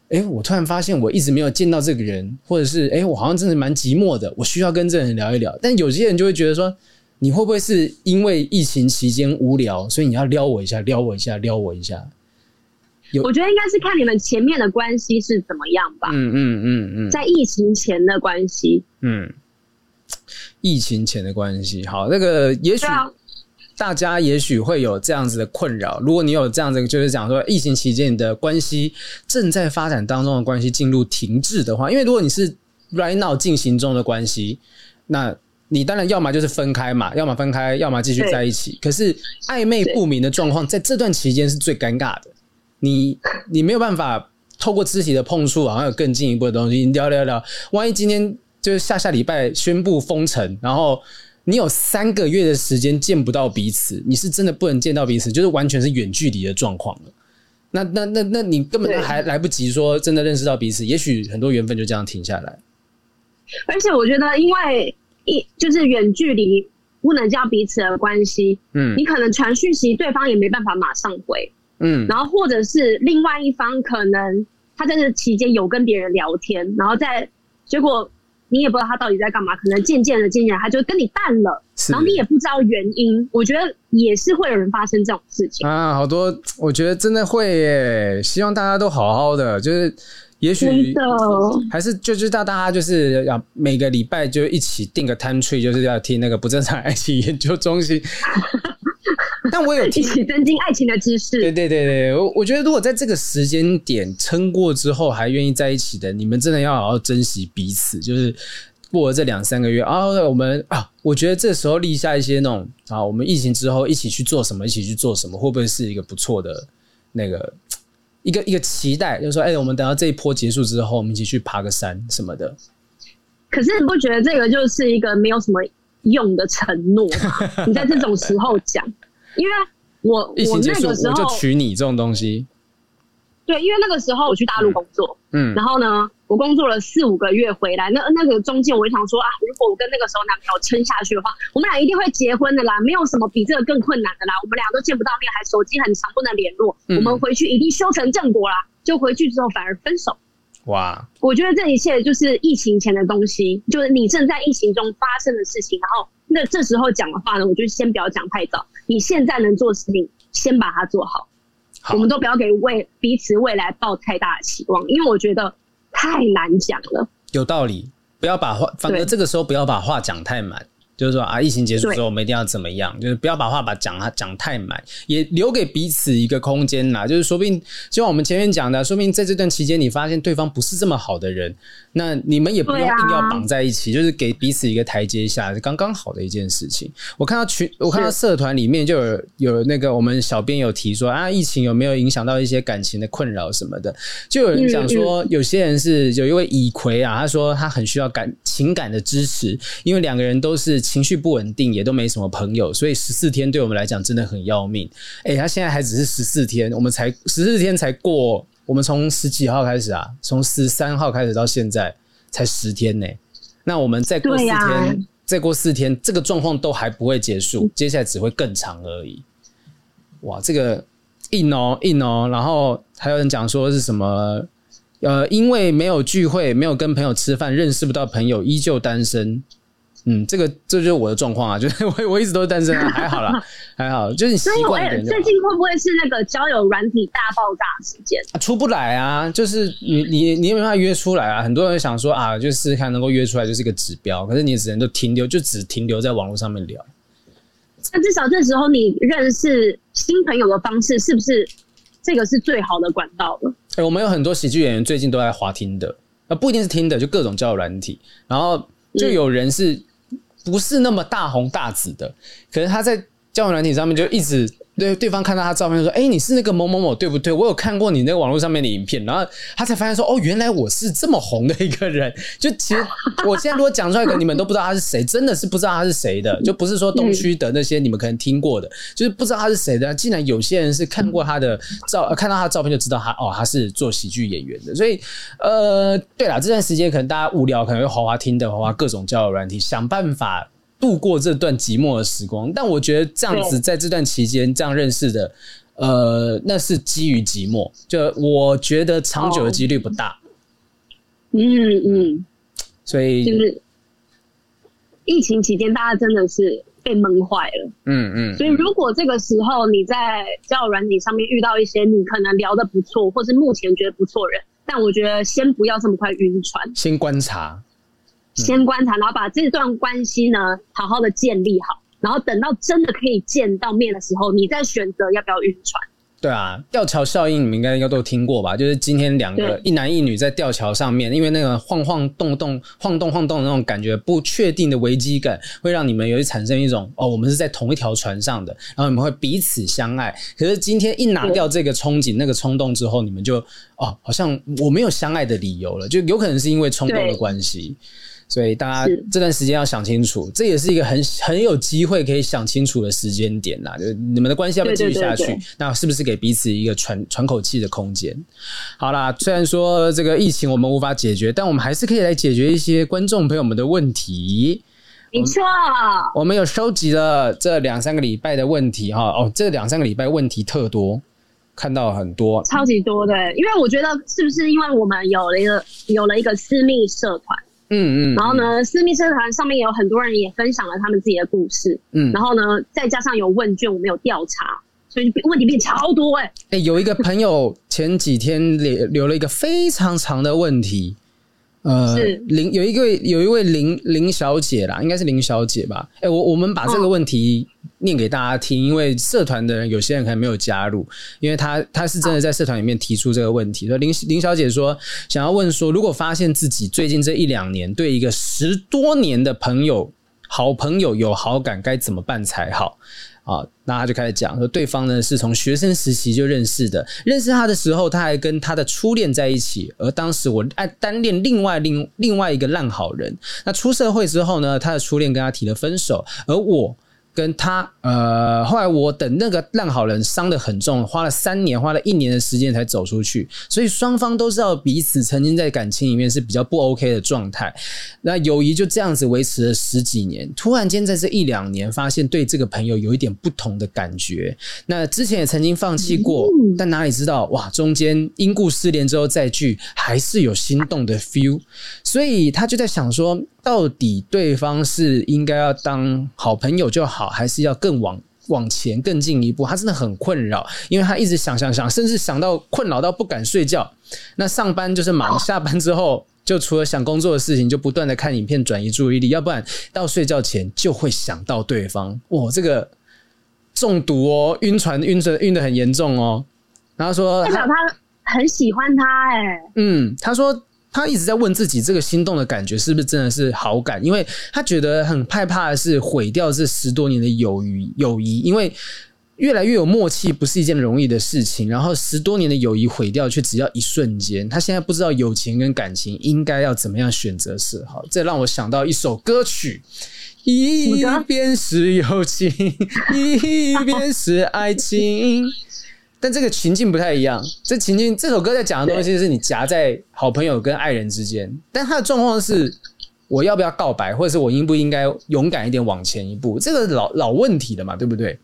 哎，我突然发现我一直没有见到这个人，或者是哎，我好像真的蛮寂寞的，我需要跟这个人聊一聊。但有些人就会觉得说，你会不会是因为疫情期间无聊，所以你要撩我一下，撩我一下，撩我一下？我觉得应该是看你们前面的关系是怎么样吧。嗯嗯嗯嗯，在疫情前的关系。嗯，疫情前的关系，好，那个也许大家也许会有这样子的困扰。如果你有这样子，就是讲说疫情期间你的关系正在发展当中的关系进入停滞的话，因为如果你是 right now 进行中的关系，那你当然要么就是分开嘛，要么分开，要么继续在一起。可是暧昧不明的状况在这段期间是最尴尬的，你你没有办法透过肢体的碰触，好像有更进一步的东西，你聊聊聊，万一今天就是下下礼拜宣布封城，然后。你有三个月的时间见不到彼此，你是真的不能见到彼此，就是完全是远距离的状况了。那那那那你根本还来不及说真的认识到彼此，也许很多缘分就这样停下来。而且我觉得，因为一就是远距离不能叫彼此的关系，嗯，你可能传讯息，对方也没办法马上回，嗯，然后或者是另外一方可能他在这期间有跟别人聊天，然后在结果。你也不知道他到底在干嘛，可能渐渐的、渐渐他就跟你淡了，然后你也不知道原因。我觉得也是会有人发生这种事情啊，好多，我觉得真的会耶。希望大家都好好的，就是也许还是就知道大家就是要每个礼拜就一起定个 time tree，就是要听那个不正常爱情研究中心。<laughs> 但我有一起增进爱情的知识。对对对对，我我觉得如果在这个时间点撑过之后还愿意在一起的，你们真的要好好珍惜彼此。就是过了这两三个月啊，我们啊，我觉得这时候立下一些那种啊，我们疫情之后一起去做什么，一起去做什么，会不会是一个不错的那个一个一个期待？就是说，哎，我们等到这一波结束之后，我们一起去爬个山什么的。可是你不觉得这个就是一个没有什么用的承诺吗？<laughs> 你在这种时候讲。因为我 <laughs> 我那个时候就娶你这种东西，对，因为那个时候我去大陆工作，嗯，然后呢，我工作了四五个月回来，那那个中间我就想说啊，如果我跟那个时候男朋友撑下去的话，我们俩一定会结婚的啦，没有什么比这个更困难的啦，我们俩都见不到面，还手机很长不能联络，嗯，我们回去一定修成正果啦，就回去之后反而分手。哇，我觉得这一切就是疫情前的东西，就是你正在疫情中发生的事情，然后那这时候讲的话呢，我就先不要讲太早。你现在能做的事情，先把它做好。好，我们都不要给未彼此未来抱太大的期望，因为我觉得太难讲了。有道理，不要把话，反正这个时候不要把话讲太满。就是说啊，疫情结束之后，我们一定要怎么样？就是不要把话把讲它讲太满，也留给彼此一个空间啦。就是说不定，就像我们前面讲的，说不定在这段期间，你发现对方不是这么好的人，那你们也不用硬要绑在一起，就是给彼此一个台阶下，是刚刚好的一件事情。我看到群，我看到社团里面就有有那个我们小编有提说啊，疫情有没有影响到一些感情的困扰什么的？就有人讲说，有些人是有一位乙葵啊，他说他很需要感情感的支持，因为两个人都是。情绪不稳定，也都没什么朋友，所以十四天对我们来讲真的很要命。哎、欸，他现在还只是十四天，我们才十四天才过，我们从十几号开始啊，从十三号开始到现在才十天呢。那我们再过四天，啊、再过四天，这个状况都还不会结束，接下来只会更长而已。哇，这个硬哦硬哦，然后还有人讲说是什么？呃，因为没有聚会，没有跟朋友吃饭，认识不到朋友，依旧单身。嗯，这个这就是我的状况啊，就是我我一直都是单身啊，还好啦，还好，就是你习惯一点。最近会不会是那个交友软体大爆炸时间？啊，出不来啊，就是你你你没办法约出来啊。很多人想说啊，就试试看能够约出来就是一个指标，可是你只能都停留，就只停留在网络上面聊。那至少这时候你认识新朋友的方式是不是这个是最好的管道了？哎，我们有很多喜剧演员最近都在滑听的，啊，不一定是听的，就各种交友软体，然后就有人是。不是那么大红大紫的，可是他在交友软体上面就一直对对方看到他照片说：“哎，你是那个某某某对不对？我有看过你那个网络上面的影片。”然后他才发现说：“哦，原来我是这么红的一个人。”就其实我现在如果讲出来，可能你们都不知道他是谁，真的是不知道他是谁的。就不是说东区的那些你们可能听过的，就是不知道他是谁的。竟然有些人是看过他的照，看到他的照片就知道他哦，他是做喜剧演员的。所以呃，对了，这段时间可能大家无聊，可能会滑滑听的，滑滑各种交友软体，想办法。度过这段寂寞的时光，但我觉得这样子在这段期间这样认识的，呃，那是基于寂寞，就我觉得长久的几率不大。嗯嗯，所以就是疫情期间，大家真的是被闷坏了。嗯嗯，所以如果这个时候你在交友软体上面遇到一些你可能聊得不错，或是目前觉得不错人，但我觉得先不要这么快晕船，先观察。先观察，然后把这段关系呢好好的建立好。然后等到真的可以见到面的时候，你再选择要不要晕船。对啊，吊桥效应你们应该应该都听过吧？就是今天两个一男一女在吊桥上面，因为那个晃晃动动、晃动晃动的那种感觉，不确定的危机感，会让你们有一产生一种哦，我们是在同一条船上的，然后你们会彼此相爱。可是今天一拿掉这个憧憬、那个冲动之后，你们就哦，好像我没有相爱的理由了，就有可能是因为冲动的关系。所以大家这段时间要想清楚，这也是一个很很有机会可以想清楚的时间点呐。就是你们的关系要不要继续下去？对对对对，那是不是给彼此一个喘喘口气的空间？好啦，虽然说这个疫情我们无法解决，但我们还是可以来解决一些观众朋友们的问题。没错，我们有收集了这两三个礼拜的问题哈。哦，这两三个礼拜问题特多，看到很多，超级多的。因为我觉得是不是因为我们有了一个有了一个私密社团？嗯嗯，然后呢，私密社团上面有很多人也分享了他们自己的故事，嗯，然后呢，再加上有问卷，我们有调查，所以问题变超多哎、欸。哎、欸，有一个朋友前几天留留了一个非常长的问题。呃，林有一个有一位林林小姐啦，应该是林小姐吧？哎、欸，我我们把这个问题念给大家听，因为社团的人有些人可能没有加入，因为她她是真的在社团里面提出这个问题。说林林小姐说，想要问说，如果发现自己最近这一两年对一个十多年的朋友、好朋友有好感，该怎么办才好？啊，那他就开始讲说，对方呢是从学生时期就认识的，认识他的时候，他还跟他的初恋在一起，而当时我爱单恋另外另另外一个烂好人。那出社会之后呢，他的初恋跟他提了分手，而我。跟他呃，后来我等那个烂好人伤得很重，花了三年，花了一年的时间才走出去，所以双方都知道彼此曾经在感情里面是比较不 OK 的状态。那友谊就这样子维持了十几年，突然间在这一两年，发现对这个朋友有一点不同的感觉。那之前也曾经放弃过，但哪里知道哇，中间因故失联之后再聚，还是有心动的 feel。所以他就在想说。到底对方是应该要当好朋友就好，还是要更往往前更进一步？他真的很困扰，因为他一直想想想，甚至想到困扰到不敢睡觉。那上班就是忙，下班之后就除了想工作的事情，就不断的看影片转移注意力，要不然到睡觉前就会想到对方。哇，这个中毒哦，晕船晕着晕得很严重哦。然后说，代表他很喜欢他哎。嗯，他说。他一直在问自己，这个心动的感觉是不是真的是好感？因为他觉得很害怕是毁掉这十多年的友谊，友谊，因为越来越有默契不是一件容易的事情。然后十多年的友谊毁掉，却只要一瞬间。他现在不知道友情跟感情应该要怎么样选择是好。这让我想到一首歌曲：一边是友情，<laughs> 一边是爱情。但这个情境不太一样，这情境这首歌在讲的东西是你夹在好朋友跟爱人之间，但他的状况是我要不要告白，或者是我应不应该勇敢一点往前一步？这个老老问题的嘛，对不对？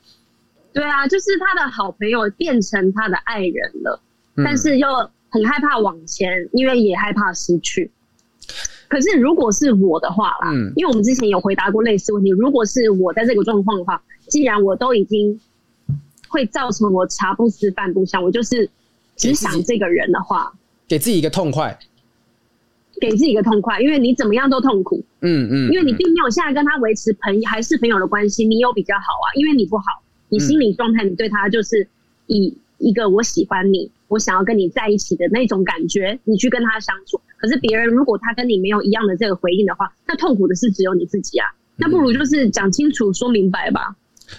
对啊，就是他的好朋友变成他的爱人了，但是又很害怕往前，因为也害怕失去。可是如果是我的话啦，嗯，因为我们之前有回答过类似问题，如果是我在这个状况的话，既然我都已经。会造成我茶不思饭不想，我就是只想这个人的话，给自己一个痛快，给自己一个痛快，因为你怎么样都痛苦，嗯嗯，因为你并没有现在跟他维持朋友还是朋友的关系，你有比较好啊，因为你不好，你心理状态，你对他就是以一个我喜欢你，我想要跟你在一起的那种感觉，你去跟他相处。可是别人如果他跟你没有一样的这个回应的话，那痛苦的是只有你自己啊，那不如就是讲清楚说明白吧。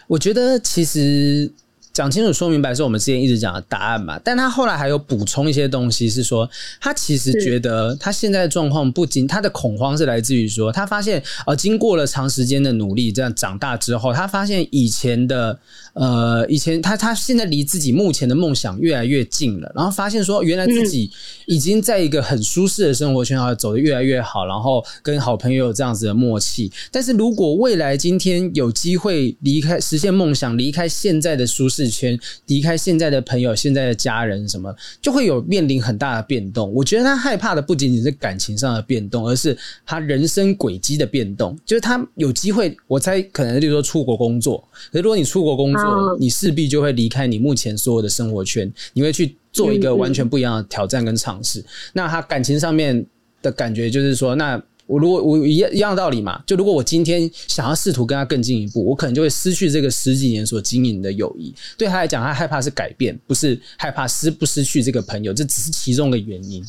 我觉得其实。讲清楚、说明白是我们之前一直讲的答案嘛？但他后来还有补充一些东西，是说他其实觉得他现在的状况不仅他的恐慌是来自于说他发现呃，经过了长时间的努力，这样长大之后，他发现以前的呃，以前他他现在离自己目前的梦想越来越近了，然后发现说原来自己已经在一个很舒适的生活圈啊，走得越来越好，然后跟好朋友有这样子的默契。但是如果未来今天有机会离开，实现梦想，离开现在的舒适圈，离开现在的朋友、现在的家人，什么就会有面临很大的变动。我觉得他害怕的不仅仅是感情上的变动，而是他人生轨迹的变动。就是他有机会，我猜可能就是说出国工作。可是如果你出国工作，你势必就会离开你目前所有的生活圈，你会去做一个完全不一样的挑战跟尝试。那他感情上面的感觉就是说，那我如果我一样一样的道理嘛，就如果我今天想要试图跟他更进一步，我可能就会失去这个十几年所经营的友谊。对他来讲，他害怕是改变，不是害怕失不失去这个朋友，这只是其中的原因。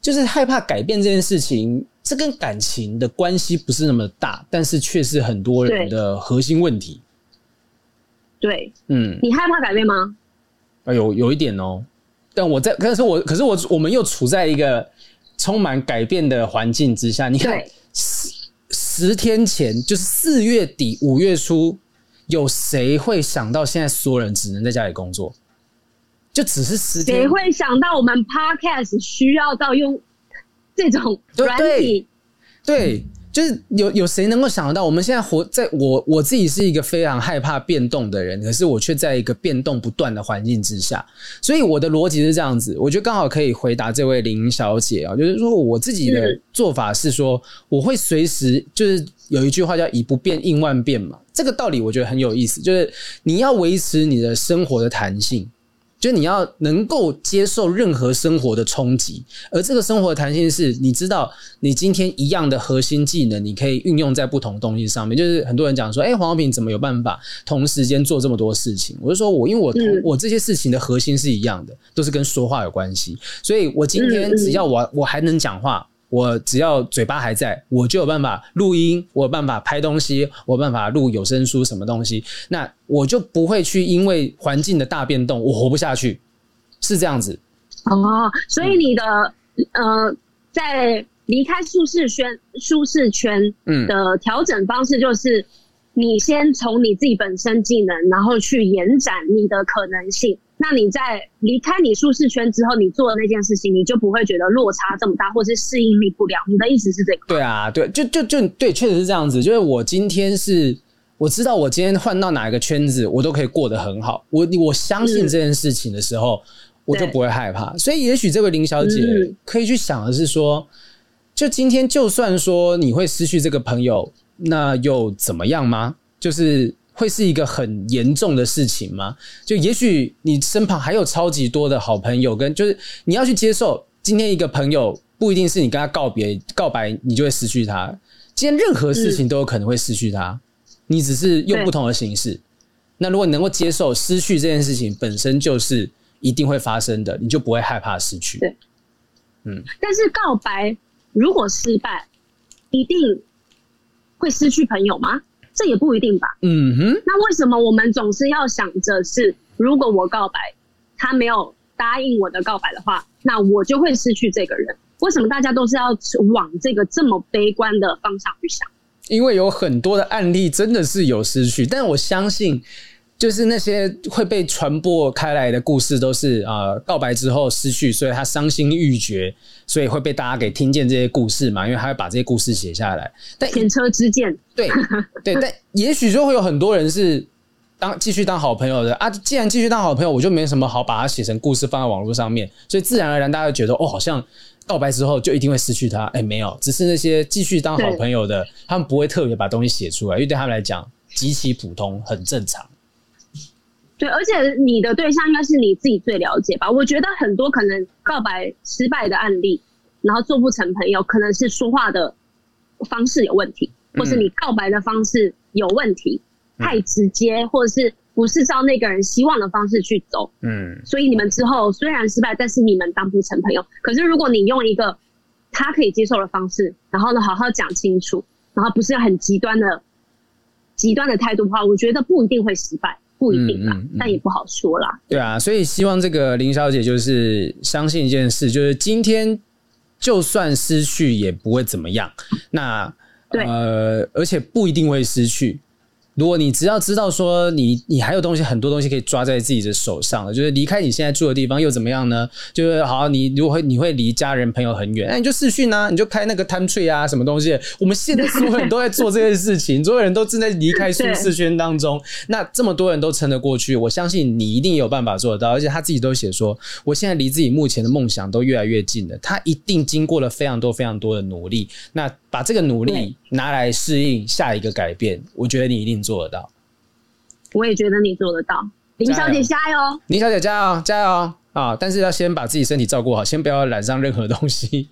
就是害怕改变这件事情，这跟感情的关系不是那么大，但是却是很多人的核心问题。对，嗯，你害怕改变吗？啊，有，有一点哦。但我在，可是我，可是我，我们又处在一个充满改变的环境之下。你看，十十天前就是四月底五月初，有谁会想到现在所有人只能在家里工作？就只是十天，谁会想到我们 Podcast 需要到用这种软体？对。就是有有谁能够想得到，我们现在活在我我自己是一个非常害怕变动的人，可是我却在一个变动不断的环境之下，所以我的逻辑是这样子，我觉得刚好可以回答这位林小姐啊，就是说我自己的做法是说，我会随时就是有一句话叫以不变应万变嘛，这个道理我觉得很有意思，就是你要维持你的生活的弹性。就你要能够接受任何生活的冲击，而这个生活的弹性是，你知道你今天一样的核心技能，你可以运用在不同东西上面。就是很多人讲说，哎、欸，黄小平怎么有办法同时间做这么多事情？我就说我因为我我这些事情的核心是一样的，都是跟说话有关系，所以我今天只要我我还能讲话。我只要嘴巴还在，我就有办法录音，我有办法拍东西，我有办法录有声书，什么东西，那我就不会去因为环境的大变动，我活不下去，是这样子。哦，所以你的、嗯、呃，在离开舒适圈、舒适圈的调整方式，就是你先从你自己本身技能，然后去延展你的可能性。那你在离开你舒适圈之后，你做的那件事情，你就不会觉得落差这么大，或是适应力不良。你的意思是这个？对啊，对，就就就对，确实是这样子。就是我今天是，我知道我今天换到哪一个圈子，我都可以过得很好。我我相信这件事情的时候，我就不会害怕。所以，也许这位林小姐可以去想的是说，就今天就算说你会失去这个朋友，那又怎么样吗？就是。会是一个很严重的事情吗？就也许你身旁还有超级多的好朋友，跟就是你要去接受，今天一个朋友不一定是你跟他告别告白，你就会失去他。今天任何事情都有可能会失去他，你只是用不同的形式。那如果你能够接受失去这件事情本身就是一定会发生的，你就不会害怕失去。对，嗯。但是告白如果失败，一定会失去朋友吗？这也不一定吧。嗯哼。那为什么我们总是要想着是，如果我告白，他没有答应我的告白的话，那我就会失去这个人？为什么大家都是要往这个这么悲观的方向去想？因为有很多的案例真的是有失去，但我相信。就是那些会被传播开来的故事，都是啊、呃，告白之后失去，所以他伤心欲绝，所以会被大家给听见这些故事嘛，因为他会把这些故事写下来。但前车之鉴，对对，但也许就会有很多人是当继续当好朋友的啊。既然继续当好朋友，我就没什么好把它写成故事放在网络上面，所以自然而然大家就觉得哦，好像告白之后就一定会失去他。哎，没有，只是那些继续当好朋友的，他们不会特别把东西写出来，因为对他们来讲极其普通，很正常。对，而且你的对象应该是你自己最了解吧？我觉得很多可能告白失败的案例，然后做不成朋友，可能是说话的方式有问题，或是你告白的方式有问题，嗯、太直接，或者是不是照那个人希望的方式去走。嗯，所以你们之后虽然失败，但是你们当不成朋友。可是如果你用一个他可以接受的方式，然后呢，好好讲清楚，然后不是很极端的极端的态度的话，我觉得不一定会失败。不一定吧，嗯嗯嗯，但也不好说啦。对啊，所以希望这个林小姐就是相信一件事，就是今天就算失去也不会怎么样。那对呃，而且不一定会失去。如果你只要知道说你你还有东西很多东西可以抓在自己的手上了，就是离开你现在住的地方又怎么样呢？就是好，你如果会你会离家人朋友很远，那你就视讯啊，你就开那个 Time Tree 啊，什么东西？我们现在所有人都在做这件事情，所有人都正在离开舒适圈当中。那这么多人都撑得过去，我相信你一定有办法做得到。而且他自己都写说，我现在离自己目前的梦想都越来越近了。他一定经过了非常多非常多的努力。那把这个努力拿来适应下一个改变，我觉得你一定做得到。我也觉得你做得到，林小姐加油！林小姐加油，加油啊！但是要先把自己身体照顾好，先不要染上任何东西。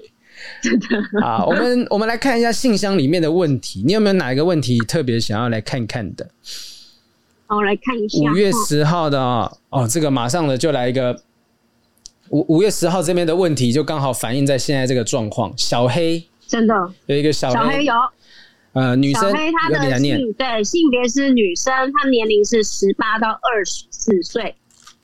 真的。啊，我们我们来看一下信箱里面的问题，你有没有哪一个问题特别想要来看看的？好，来看一下五月十号的哦，哦，这个马上的就来一个五五月十号这边的问题，就刚好反映在现在这个状况。小黑真的有一个小黑，小黑有呃女生，小黑她的性对性别是女生，她年龄是十八到二十四岁。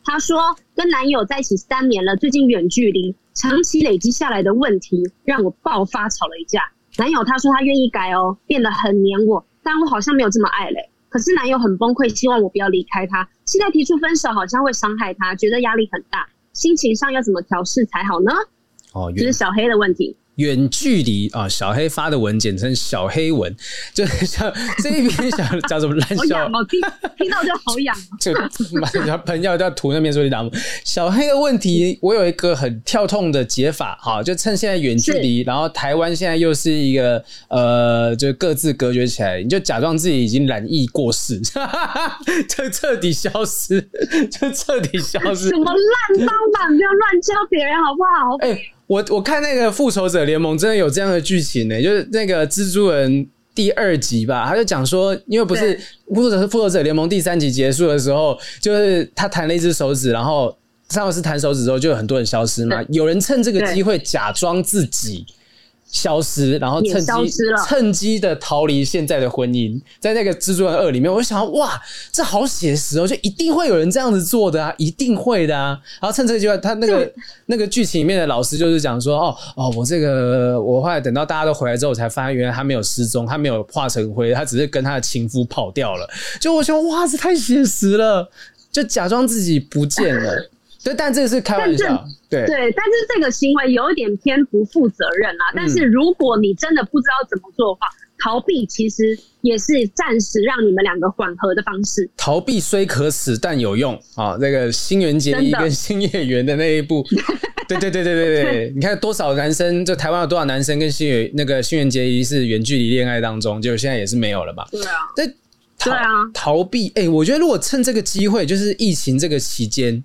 她说跟男友在一起三年了，最近远距离，长期累积下来的问题让我爆发吵了一架。男友他说他愿意改哦，变得很黏我，但我好像没有这么爱嘞。可是男友很崩溃，希望我不要离开他。现在提出分手好像会伤害他，觉得压力很大，心情上要怎么调试才好呢？哦，这是小黑的问题。远距离啊，小黑发的文简称小黑文，<laughs> 就是像这一篇小叫什么烂笑，好痒哦，听听到就好痒。就朋友要涂那边说你打小黑的问题，我有一个很跳痛的解法，哈，就趁现在远距离，然后台湾现在又是一个呃，就各自隔绝起来，你就假装自己已经染疫过世，就彻底消失，就彻底消失。什么烂方法？不要乱教别人好不好？哎、欸。我我看那个复仇者联盟真的有这样的剧情呢、欸，就是那个蜘蛛人第二集吧，他就讲说，因为不是复仇者复仇者联盟第三集结束的时候，就是他弹了一只手指，然后上次弹手指之后，就有很多人消失嘛，有人趁这个机会假装自己。消失，然后趁机趁机的逃离现在的婚姻，在那个蜘蛛人二里面，我就想哇，这好写实哦，就一定会有人这样子做的啊，一定会的啊。然后趁这个机会，他那个 <laughs> 那个剧情里面的老师就是讲说，哦哦，我这个我后来等到大家都回来之后，我才发现原来他没有失踪，他没有化成灰，他只是跟他的情夫跑掉了。就我想哇，这太写实了，就假装自己不见了。对，但这个是开玩笑。对对，但是这个行为有一点偏不负责任啊。但是如果你真的不知道怎么做的话，嗯、逃避其实也是暂时让你们两个缓和的方式。逃避虽可耻，但有用啊！那、这个新垣结衣跟星野源的那一部，对对对对对对，<laughs> 你看多少男生，就台湾有多少男生跟星原那个新垣结衣是远距离恋爱当中，就现在也是没有了吧？对啊，对对啊，逃避。哎、欸，我觉得如果趁这个机会，就是疫情这个期间。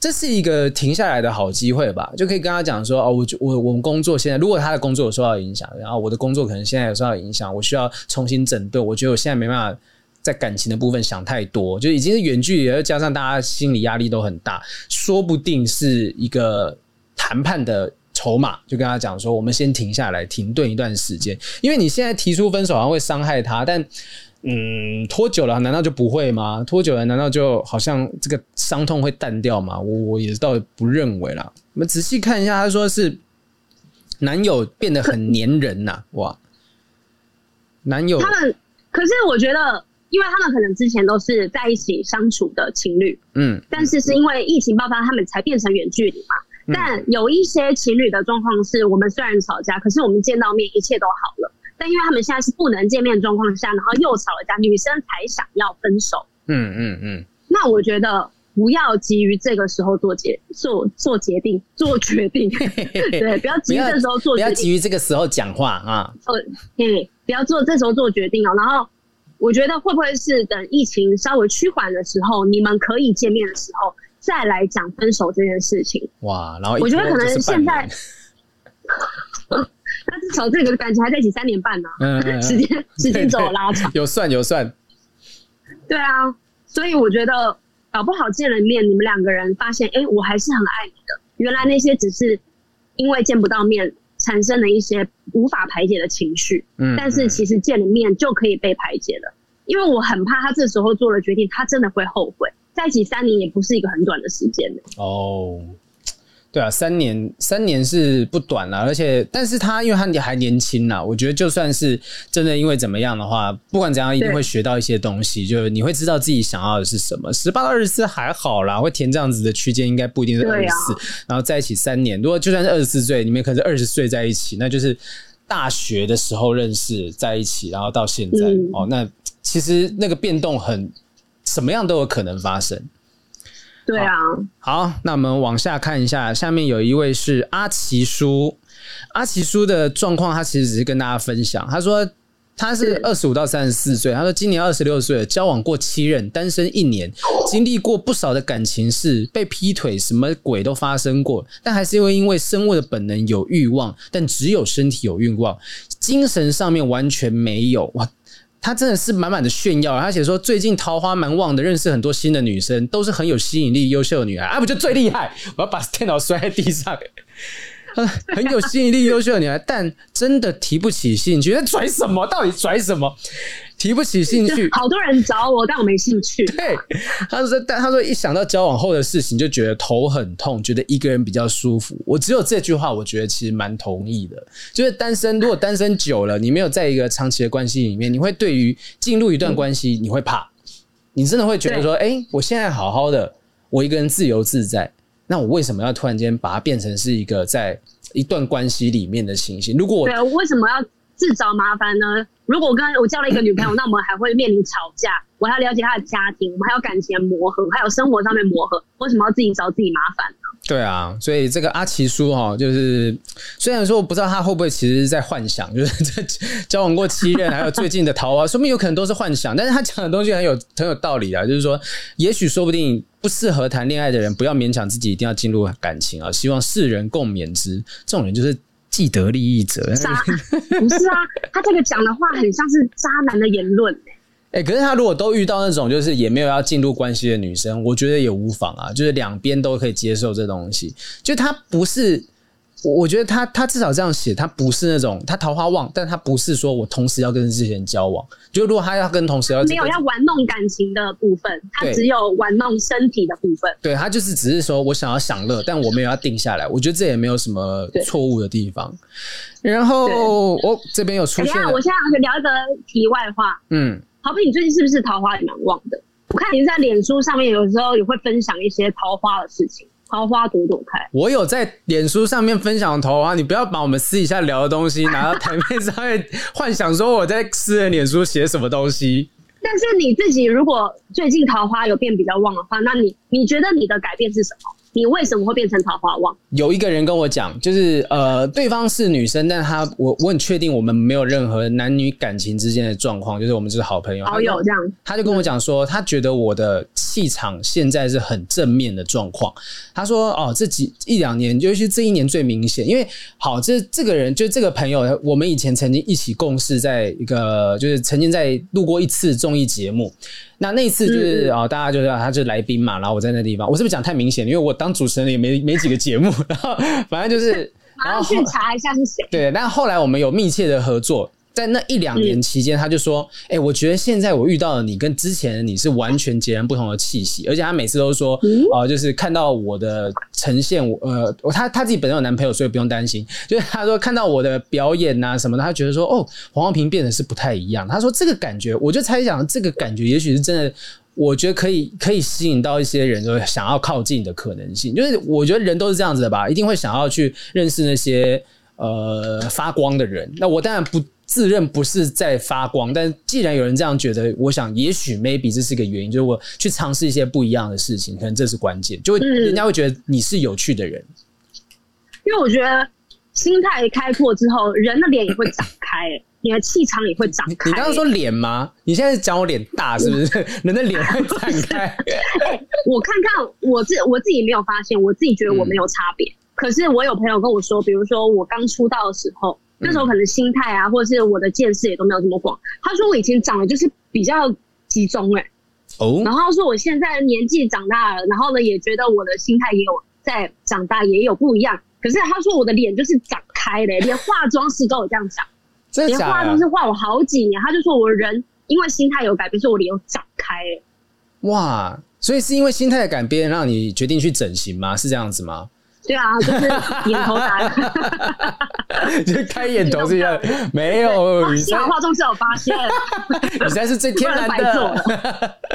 这是一个停下来的好机会吧，就可以跟他讲说哦，我我我们工作现在，如果他的工作有受到影响，然后我的工作可能现在有受到影响，我需要重新整顿。我觉得我现在没办法在感情的部分想太多，就已经是远距离，加上大家心理压力都很大，说不定是一个谈判的筹码。就跟他讲说，我们先停下来，停顿一段时间，因为你现在提出分手好像会伤害他，但。嗯，拖久了难道就不会吗？拖久了难道就好像这个伤痛会淡掉吗？我我也倒不认为啦。我们仔细看一下，他说是男友变得很黏人呐、啊，<laughs> 哇！男友他们，可是我觉得，因为他们可能之前都是在一起相处的情侣，嗯，但是是因为疫情爆发，他们才变成远距离嘛。嗯、但有一些情侣的状况是，我们虽然吵架，可是我们见到面，一切都好了。但因为他们现在是不能见面的状况下，然后又吵了架，女生才想要分手。嗯嗯嗯。那我觉得不要急于这个时候做决做做决定做决定，<laughs> 对，不要急于这时候做决定，不要急于这个时候讲话啊。嗯，不要做这时候做决定哦。然后我觉得会不会是等疫情稍微趋缓的时候，你们可以见面的时候再来讲分手这件事情？哇，然后我觉得可能现在。<laughs> 那至少这个感情还在一起三年半呢，<laughs> 嗯，时间时间走拉长，有算有算，对啊，所以我觉得搞不好见了面，你们两个人发现，哎，我还是很爱你的，原来那些只是因为见不到面产生了一些无法排解的情绪，嗯，但是其实见了面就可以被排解的，因为我很怕他这时候做了决定，他真的会后悔，在一起三年也不是一个很短的时间哦。对啊，三年三年是不短了，而且，但是他因为他还年轻啦，我觉得就算是真的因为怎么样的话，不管怎样，一定会学到一些东西，就是你会知道自己想要的是什么。十八到二十四还好啦，会填这样子的区间，应该不一定是二十四，然后在一起三年，如果就算是二十四岁，你们可能是二十岁在一起，那就是大学的时候认识在一起，然后到现在、嗯、哦，那其实那个变动很什么样都有可能发生。对啊。好，好，那我们往下看一下，下面有一位是阿奇叔，阿奇叔的状况，他其实只是跟大家分享，他说他是二十五到三十四岁，他说今年二十六岁，交往过七任，单身一年，经历过不少的感情事，被劈腿，什么鬼都发生过，但还是因为因为生物的本能有欲望，但只有身体有欲望，精神上面完全没有。哇，他真的是满满的炫耀。他写说最近桃花蛮旺的，认识很多新的女生，都是很有吸引力、优秀的女孩，啊，不就最厉害？我要把电脑摔在地上。<laughs> 很有吸引力、优秀的女孩，但真的提不起兴趣。那拽什么？到底拽什么？提不起兴趣。<laughs> 好多人找我，但我没兴趣。<laughs> 对，他说，但他说一想到交往后的事情，就觉得头很痛，觉得一个人比较舒服。我只有这句话，我觉得其实蛮同意的。就是单身，如果单身久了，你没有在一个长期的关系里面，你会对于进入一段关系，你会怕，你真的会觉得说，哎、欸，我现在好好的，我一个人自由自在。那我为什么要突然间把它变成是一个在一段关系里面的情形？如果我，为什么要自找麻烦呢？如果我跟我交了一个女朋友，<clears throat> 那我们还会面临吵架，我还要了解她的家庭，我们还有感情的磨合，还有生活上面磨合，为什么要自己找自己麻烦呢？对啊，所以这个阿奇叔哈，就是虽然说我不知道他会不会其实是在幻想，就是在交往过七任，还有最近的桃花，<laughs> 说不定有可能都是幻想，但是他讲的东西很有很有道理啊，就是说，也许说不定不适合谈恋爱的人，不要勉强自己一定要进入感情啊，希望世人共勉之。这种人就是既得利益者，渣不是啊？<laughs> 他这个讲的话很像是渣男的言论。哎、欸，可是他如果都遇到那种就是也没有要进入关系的女生，我觉得也无妨啊，就是两边都可以接受这东西。就他不是，我我觉得他他至少这样写，他不是那种他桃花旺，但他不是说我同时要跟这些人交往。就如果他要跟同时要没有要玩弄感情的部分，他只有玩弄身体的部分。对，他就是只是说我想要享乐，但我没有要定下来。我觉得这也没有什么错误的地方。然后我、哦、这边有出现，欸、我现在聊一个题外话，嗯。好比你最近是不是桃花也蛮旺的？我看你在脸书上面有时候也会分享一些桃花的事情，桃花朵朵开。我有在脸书上面分享桃花，你不要把我们私底下聊的东西拿到台面上面幻想说我在私人脸书写什么东西。但是你自己如果最近桃花有变比较旺的话，那你你觉得你的改变是什么？你为什么会变成桃花旺？有一个人跟我讲，就是呃，对方是女生，但他我我很确定我们没有任何男女感情之间的状况，就是我们就是好朋友，好友这样。他就跟我讲说，他觉得我的气场现在是很正面的状况。他说哦，这几一两年，尤其是这一年最明显，因为好，这这个人就这个朋友，我们以前曾经一起共事，在一个就是曾经在录过一次综艺节目。那那一次就是啊、嗯哦，大家就知道他就是来宾嘛，然后我在那地方，我是不是讲太明显？因为我当主持人也没 <laughs> 没几个节目，然后反正就是，<laughs> 然后去查一下是谁。对，但后来我们有密切的合作。在那一两年期间，他就说：“哎、欸，我觉得现在我遇到的你跟之前的你是完全截然不同的气息，而且他每次都说，哦、呃，就是看到我的呈现，呃，他他自己本身有男朋友，所以不用担心。就是他说看到我的表演呐、啊、什么的，他觉得说，哦，黄豪平变得是不太一样。他说这个感觉，我就猜想这个感觉也许是真的，我觉得可以可以吸引到一些人，就想要靠近的可能性。就是我觉得人都是这样子的吧，一定会想要去认识那些呃发光的人。那我当然不。”自认不是在发光，但既然有人这样觉得，我想也许 maybe 这是个原因，就是我去尝试一些不一样的事情，可能这是关键，就会人家会觉得你是有趣的人。嗯、因为我觉得心态开阔之后，人的脸也会长开，你的气场也会长开。你刚刚说脸吗？你现在是讲我脸大是不是？<laughs> 人的脸会展开、欸？<laughs> 我看看我自我自己没有发现，我自己觉得我没有差别、嗯。可是我有朋友跟我说，比如说我刚出道的时候。那时候可能心态啊，或者是我的见识也都没有这么广。他说我以前长得就是比较集中哎、欸，哦，然后他说我现在年纪长大了，然后呢也觉得我的心态也有在长大，也有不一样。可是他说我的脸就是长开的、欸，连化妆师都有这样讲，<laughs> 连化妆师画我好几年，他就说我人因为心态有改变，所以我脸有长开、欸。哇，所以是因为心态的改变让你决定去整形吗？是这样子吗？对啊，就是眼头大，<laughs> 就开眼头是一样，没有。幸好化妆师有发现，<laughs> 你才是最天然的。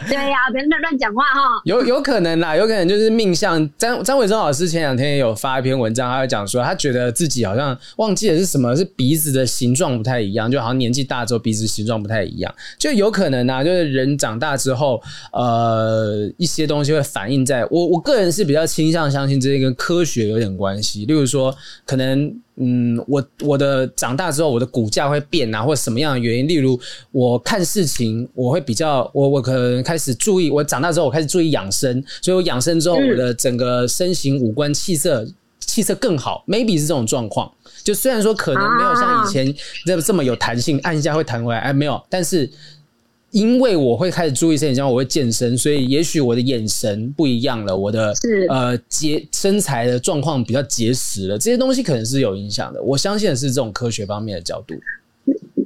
对呀、啊，别乱乱讲话哈。有有可能啦，有可能就是命相。张张伟忠老师前两天也有发一篇文章，他会讲说，他觉得自己好像忘记了是什么，是鼻子的形状不太一样，就好像年纪大之后鼻子形状不太一样，就有可能啊，就是人长大之后，呃，一些东西会反映在我我个人是比较倾向相信这些跟科学。的有点关系。例如说，可能嗯，我我的长大之后，我的骨架会变啊，或者什么样的原因？例如，我看事情我会比较，我我可能开始注意，我长大之后我开始注意养生，所以我养生之后，我的整个身形、五官、气色气色更好，maybe 是这种状况。就虽然说可能没有像以前这这么有弹性，按一下会弹回来，哎，没有，但是。因为我会开始注意身体，像我会健身，所以也许我的眼神不一样了，我的是呃结身材的状况比较结实了，这些东西可能是有影响的。我相信的是这种科学方面的角度。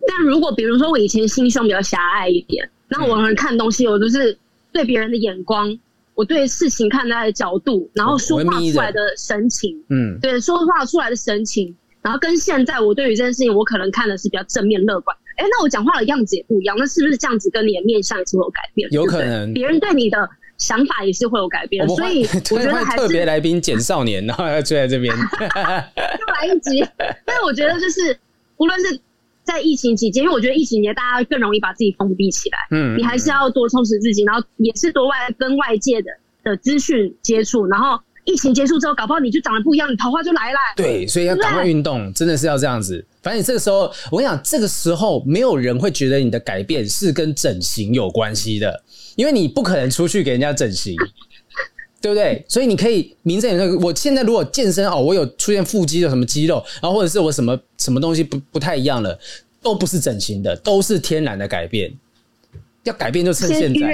但如果比如说我以前心胸比较狭隘一点，那我们看东西，我就是对别人的眼光，我对事情看待的角度，然后说话出来的神情，嗯，对，说话出来的神情，然后跟现在我对于这件事情，我可能看的是比较正面乐观。哎，那我讲话的样子也不一样，那是不是这样子跟你的面相也是会有改变？有可能，别人对你的想法也是会有改变。所以 <laughs> 我觉得还是特别来宾简少年，然后要追在这边，<laughs> 又来一集。但是我觉得就是，无论是在疫情期间，因为我觉得疫情期间大家更容易把自己封闭起来，嗯，你还是要多充实自己，然后也是多外跟外界的的资讯接触，然后。疫情结束之后，搞不好你就长得不一样，你桃花就来了。对，所以要赶快运动，真的是要这样子。反正你这个时候，我跟你讲，这个时候没有人会觉得你的改变是跟整形有关系的，因为你不可能出去给人家整形，<laughs> 对不对？所以你可以名正言顺。我现在如果健身哦，我有出现腹肌的什么肌肉，然后或者是我什么什么东西不不太一样了，都不是整形的，都是天然的改变。要改变就趁现在。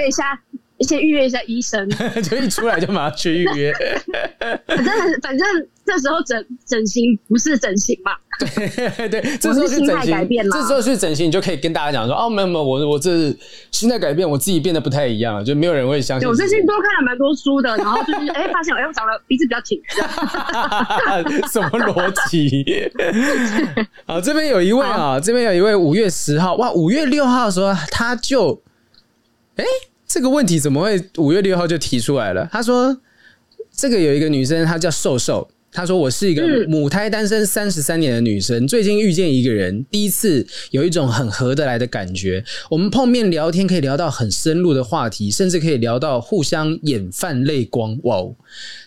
先预约一下医生，<laughs> 就一出来就马上去预约。反正反正这时候整整形不是整形嘛，对 <laughs> 对，这时候去整形改变嘛。这时候去整形，你就可以跟大家讲说：“哦，没有没有，我我这是心态改变，我自己变得不太一样，就没有人会相信。”我最近多看了蛮多书的，然后就是 <laughs> 哎、欸，发现我又长得鼻子比较挺。什么逻辑？好，这边有一位啊，这边有一位五月十号哇，五月六号的时候他就哎。欸这个问题怎么会五月六号就提出来了？他说：“这个有一个女生，她叫瘦瘦。她说我是一个母胎单身三十三年的女生，最近遇见一个人，第一次有一种很合得来的感觉。我们碰面聊天，可以聊到很深入的话题，甚至可以聊到互相眼泛泪光。哇哦！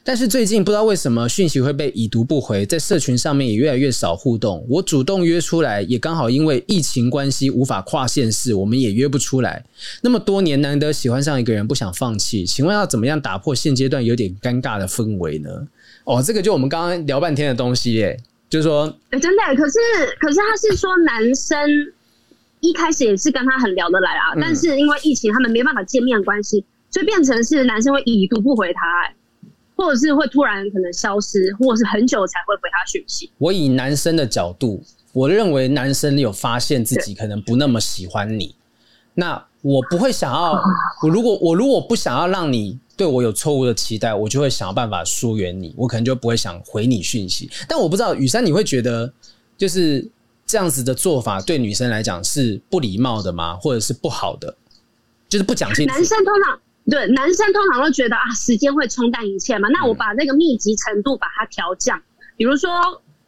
但是最近不知道为什么讯息会被已读不回，在社群上面也越来越少互动。我主动约出来，也刚好因为疫情关系无法跨县市，我们也约不出来。那么多年难得喜欢上一个人，不想放弃，请问要怎么样打破现阶段有点尴尬的氛围呢？”哦，这个就我们刚刚聊半天的东西耶，就是说，欸、真的，可是可是他是说男生一开始也是跟他很聊得来啊，嗯、但是因为疫情，他们没办法见面关系，所以变成是男生会已读不回他，或者是会突然可能消失，或者是很久才会回他讯息。我以男生的角度，我认为男生有发现自己可能不那么喜欢你，那我不会想要，我如果我如果不想要让你。对我有错误的期待，我就会想要办法疏远你，我可能就不会想回你讯息。但我不知道雨珊，你会觉得就是这样子的做法对女生来讲是不礼貌的吗？或者是不好的？就是不讲清楚。男生通常对男生通常都觉得啊，时间会冲淡一切嘛。那我把那个密集程度把它调降，比如说，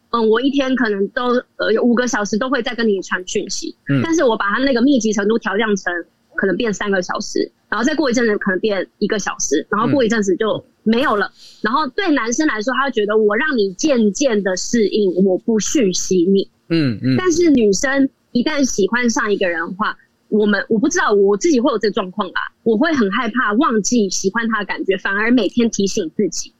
嗯，我一天可能都呃有五个小时都会在跟你传讯息，嗯，但是我把它那个密集程度调降成可能变三个小时。然后再过一阵子可能变一个小时，然后过一阵子就没有了。然后对男生来说，他会觉得我让你渐渐的适应，我不讯息你。嗯嗯。但是女生一旦喜欢上一个人的话，我们我不知道我自己会有这个状况吧？我会很害怕忘记喜欢他的感觉，反而每天提醒自己。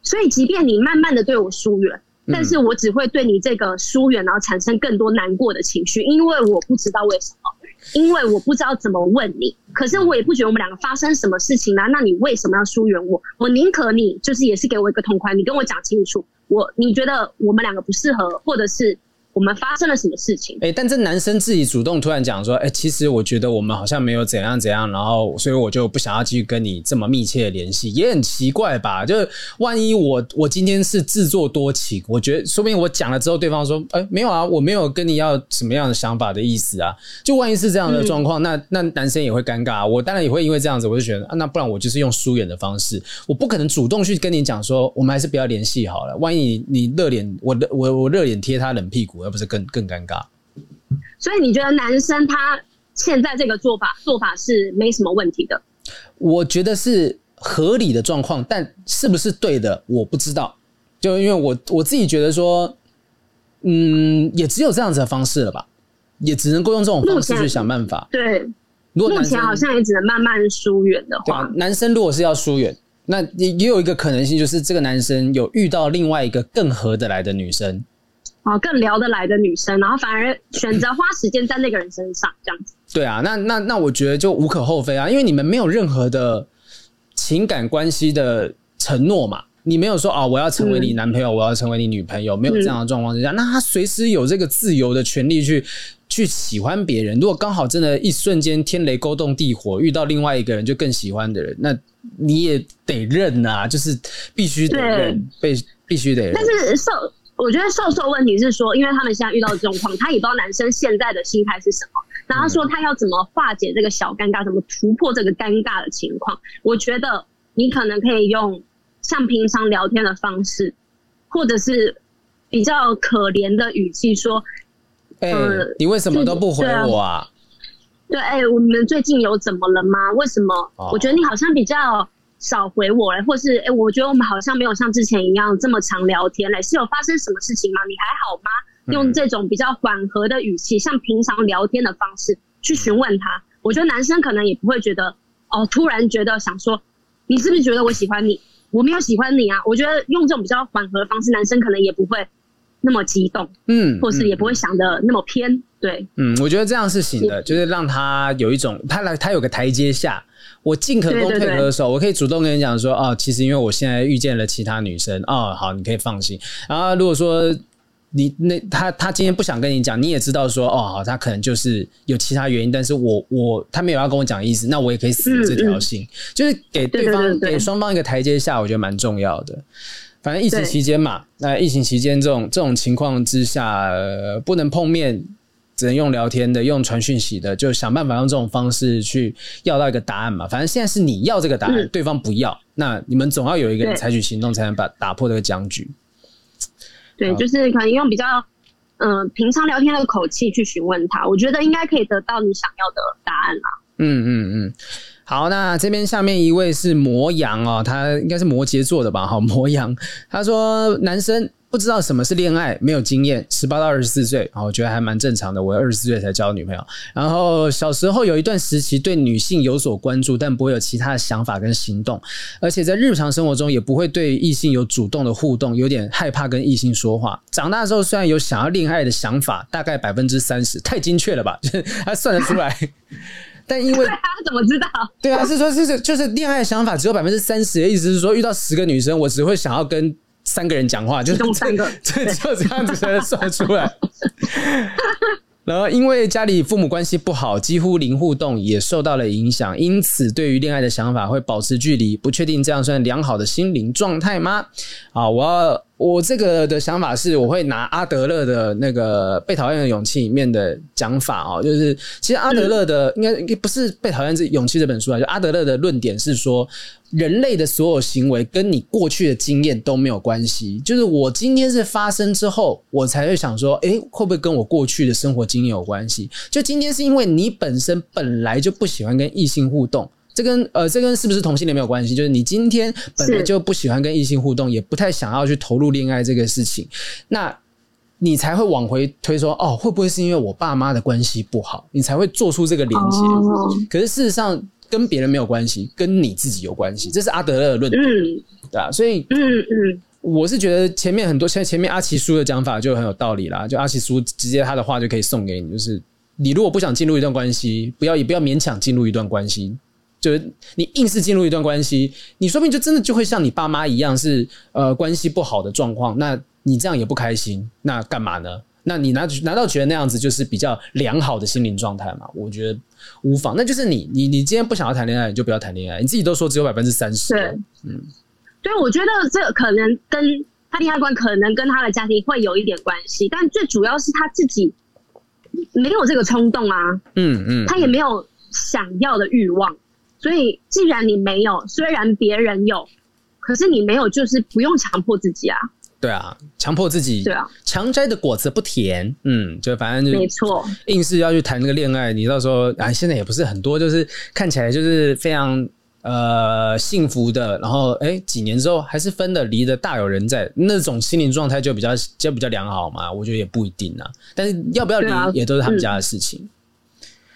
所以，即便你慢慢的对我疏远，但是我只会对你这个疏远，然后产生更多难过的情绪，因为我不知道为什么。因为我不知道怎么问你，可是我也不觉得我们两个发生什么事情啊，那你为什么要疏远我？我宁可你就是也是给我一个痛快，你跟我讲清楚，我你觉得我们两个不适合，或者是。我们发生了什么事情？哎、欸，但这男生自己主动突然讲说：“哎、欸，其实我觉得我们好像没有怎样怎样，然后所以我就不想要继续跟你这么密切的联系，也很奇怪吧？就是万一我我今天是自作多情，我觉得说不定我讲了之后，对方说：哎、欸，没有啊，我没有跟你要什么样的想法的意思啊。就万一是这样的状况，嗯、那那男生也会尴尬，我当然也会因为这样子，我就觉得啊，那不然我就是用疏远的方式，我不可能主动去跟你讲说，我们还是不要联系好了。万一你热脸，我我我热脸贴他冷屁股，而不是更更尴尬。”，所以你觉得男生他现在这个做法做法是没什么问题的？我觉得是合理的状况，但是不是对的，我不知道。就因为我我自己觉得说，嗯，也只有这样子的方式了吧，也只能够用这种方式去想办法。对，如果目前好像也只能慢慢疏远的话，男生如果是要疏远，那也也有一个可能性，就是这个男生有遇到另外一个更合得来的女生。哦，更聊得来的女生，然后反而选择花时间在那个人身上，这样子。对啊，那那那我觉得就无可厚非啊，因为你们没有任何的情感关系的承诺嘛，你没有说啊、哦，我要成为你男朋友，嗯、我要成为你女朋友，没有这样的状况之下，嗯、那他随时有这个自由的权利去去喜欢别人。如果刚好真的，一瞬间天雷勾动地火，遇到另外一个人就更喜欢的人，那你也得认啊，就是必须得认，被必须得认。但是受。我觉得瘦瘦问题是说，因为他们现在遇到的状况，他也不知道男生现在的心态是什么。然后他说他要怎么化解这个小尴尬，怎么突破这个尴尬的情况。我觉得你可能可以用像平常聊天的方式，或者是比较可怜的语气说：“哎、欸，呃、你为什么都不回我啊？”对，哎、欸，我们最近有怎么了吗？为什么？我觉得你好像比较。少回我嘞，或是哎、欸，我觉得我们好像没有像之前一样这么常聊天嘞，是有发生什么事情吗？你还好吗？用这种比较缓和的语气，像平常聊天的方式去询问他，我觉得男生可能也不会觉得哦，突然觉得想说，你是不是觉得我喜欢你？我没有喜欢你啊。我觉得用这种比较缓和的方式，男生可能也不会那么激动，嗯，或是也不会想的那么偏，对，嗯，我觉得这样是行的，就是让他有一种他来他有个台阶下。我进可攻退可守，我可以主动跟你讲说，哦，其实因为我现在遇见了其他女生，哦，好，你可以放心。然后如果说你那他他今天不想跟你讲，你也知道说，哦，好，他可能就是有其他原因，但是我我他没有要跟我讲意思，那我也可以死这条心，嗯嗯就是给对方给双方一个台阶下，我觉得蛮重要的。反正疫情期间嘛，对那疫情期间这种这种情况之下，呃，不能碰面。只能用聊天的，用传讯息的，就想办法用这种方式去要到一个答案嘛。反正现在是你要这个答案，嗯、对方不要，那你们总要有一个人采取行动，才能把打破这个僵局。对，就是可能用比较嗯、呃、平常聊天的口气去询问他，我觉得应该可以得到你想要的答案啦。嗯嗯嗯，好，那这边下面一位是摩羊哦，他应该是摩羯座的吧？好，摩羊，他说男生。不知道什么是恋爱，没有经验，十八到二十四岁，啊我觉得还蛮正常的。我二十四岁才交女朋友，然后小时候有一段时期对女性有所关注，但不会有其他的想法跟行动，而且在日常生活中也不会对异性有主动的互动，有点害怕跟异性说话。长大之后虽然有想要恋爱的想法，大概百分之三十，太精确了吧？就是他算得出来，<laughs> 但因为 <laughs> 他怎么知道？对啊，是说，是就是恋爱的想法只有百分之三十的意思是说，遇到十个女生，我只会想要跟。三个人讲话，就是三个，<laughs> 这就这样子才能算出来。<laughs> 然后，因为家里父母关系不好，几乎零互动，也受到了影响，因此对于恋爱的想法会保持距离。不确定这样算良好的心灵状态吗？啊，我要。我这个的想法是，我会拿阿德勒的那个《被讨厌的勇气》里面的讲法哦，就是其实阿德勒的应该应该不是《被讨厌这勇气》这本书啊，就阿德勒的论点是说，人类的所有行为跟你过去的经验都没有关系，就是我今天是发生之后，我才会想说，诶，会不会跟我过去的生活经验有关系？就今天是因为你本身本来就不喜欢跟异性互动。这跟呃，这跟是不是同性恋没有关系，就是你今天本来就不喜欢跟异性互动，也不太想要去投入恋爱这个事情，那你才会往回推说，哦，会不会是因为我爸妈的关系不好，你才会做出这个连接？哦、可是事实上跟别人没有关系，跟你自己有关系，这是阿德勒的论点，嗯、对啊，所以，嗯嗯，我是觉得前面很多，像前面阿奇叔的讲法就很有道理啦，就阿奇叔直接他的话就可以送给你，就是你如果不想进入一段关系，不要也不要勉强进入一段关系。就是你硬是进入一段关系，你说不定就真的就会像你爸妈一样是呃关系不好的状况，那你这样也不开心，那干嘛呢？那你拿难道觉得那样子就是比较良好的心灵状态吗？我觉得无妨，那就是你你你今天不想要谈恋爱，你就不要谈恋爱。你自己都说只有百分之三十，对，嗯，对，我觉得这可能跟他恋爱观可能跟他的家庭会有一点关系，但最主要是他自己没有这个冲动啊，嗯嗯，他也没有想要的欲望。所以，既然你没有，虽然别人有，可是你没有，就是不用强迫自己啊。对啊，强迫自己，对啊，强摘的果子不甜。嗯，就反正就没错，硬是要去谈那个恋爱，你到时候啊，现在也不是很多，就是看起来就是非常呃幸福的，然后哎几年之后还是分的离的大有人在，那种心灵状态就比较就比较良好嘛？我觉得也不一定啊。但是要不要离也都是他们家的事情。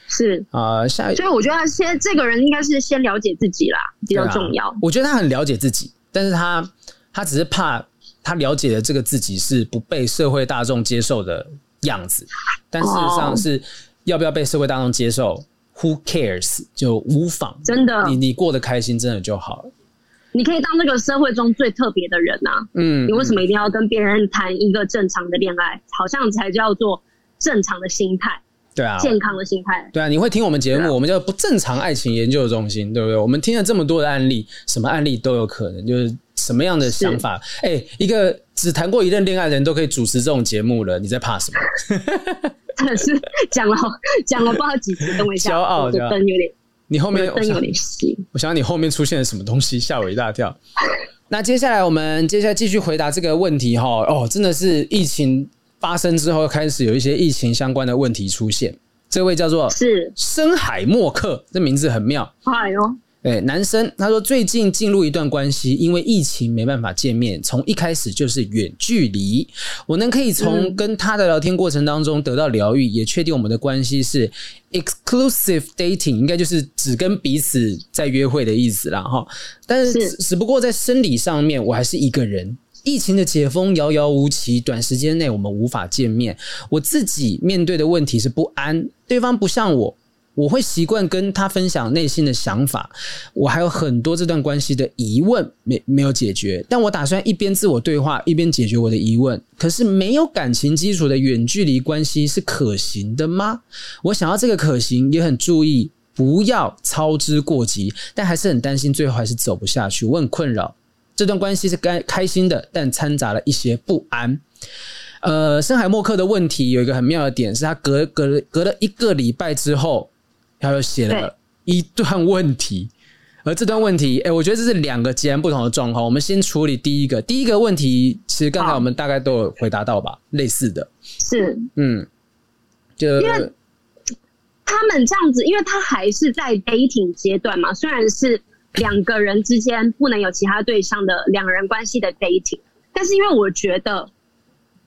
是啊，呃、下一所以我觉得先这个人应该是先了解自己啦，比较重要。啊、我觉得他很了解自己，但是他他只是怕他了解的这个自己是不被社会大众接受的样子，但事实上是要不要被社会大众接受、哦、？Who cares？就无妨，真的，你你过得开心，真的就好了。你可以当这个社会中最特别的人啊！嗯，你为什么一定要跟别人谈一个正常的恋爱？好像才叫做正常的心态。对啊，健康的心态。对啊，你会听我们节目，啊、我们叫不正常爱情研究中心，对不对？我们听了这么多的案例，什么案例都有可能，就是什么样的想法。哎、欸，一个只谈过一任恋爱的人都可以主持这种节目了，你在怕什么？真的是讲了讲了不知道几次，等我一下，骄傲，我的灯有点，你后面灯有点熄。我想你后面出现了什么东西，吓我一大跳。<laughs> 那接下来我们接下来继续回答这个问题哈。哦，真的是疫情。发生之后，开始有一些疫情相关的问题出现。这位叫做是深海默克，这名字很妙。哎呦，对，男生他说最近进入一段关系，因为疫情没办法见面，从一开始就是远距离。我能可以从跟他的聊天过程当中得到疗愈，也确定我们的关系是 exclusive dating，应该就是只跟彼此在约会的意思啦。哈。但是只不过在生理上面，我还是一个人。疫情的解封遥遥无期，短时间内我们无法见面。我自己面对的问题是不安，对方不像我，我会习惯跟他分享内心的想法。我还有很多这段关系的疑问没没有解决，但我打算一边自我对话，一边解决我的疑问。可是没有感情基础的远距离关系是可行的吗？我想要这个可行，也很注意不要操之过急，但还是很担心最后还是走不下去，我很困扰。这段关系是该开心的，但掺杂了一些不安。呃，深海默克的问题有一个很妙的点，是他隔隔了隔了一个礼拜之后，他又写了一段问题。而这段问题，哎，我觉得这是两个截然不同的状况。我们先处理第一个，第一个问题，其实刚才我们大概都有回答到吧，类似的。是，嗯，就因为他们这样子，因为他还是在 dating 阶段嘛，虽然是。两个人之间不能有其他对象的两人关系的 dating，但是因为我觉得，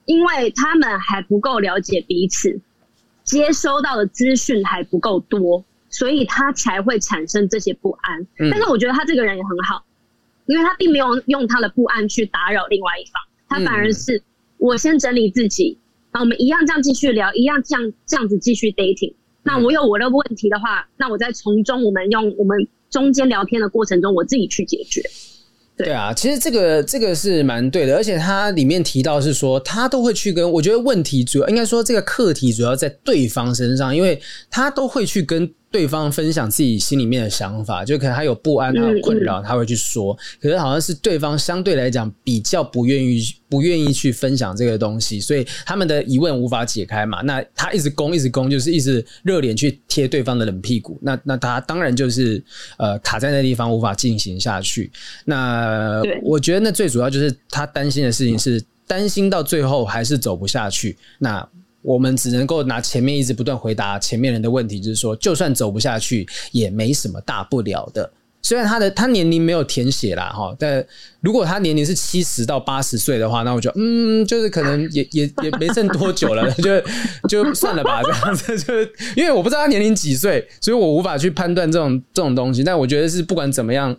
因为他们还不够了解彼此，接收到的资讯还不够多，所以他才会产生这些不安。但是我觉得他这个人也很好，因为他并没有用他的不安去打扰另外一方，他反而是我先整理自己，那我们一样这样继续聊，一样这样这样子继续 dating。那我有我的问题的话，那我再从中我们用我们。中间聊天的过程中，我自己去解决。对，啊，其实这个这个是蛮对的，而且他里面提到是说，他都会去跟，我觉得问题主要应该说这个课题主要在对方身上，因为他都会去跟。对方分享自己心里面的想法，就可能他有不安、他有困扰，他会去说。可是好像是对方相对来讲比较不愿意、不愿意去分享这个东西，所以他们的疑问无法解开嘛。那他一直攻、一直攻，就是一直热脸去贴对方的冷屁股。那那他当然就是呃卡在那地方无法进行下去。那我觉得那最主要就是他担心的事情是担心到最后还是走不下去。那。我们只能够拿前面一直不断回答前面人的问题，就是说，就算走不下去，也没什么大不了的。虽然他的他年龄没有填写啦，哈，但如果他年龄是七十到八十岁的话，那我就嗯，就是可能也 <laughs> 也也没剩多久了，<laughs> 就就算了吧，<laughs> 这样子。就因为我不知道他年龄几岁，所以我无法去判断这种这种东西。但我觉得是不管怎么样，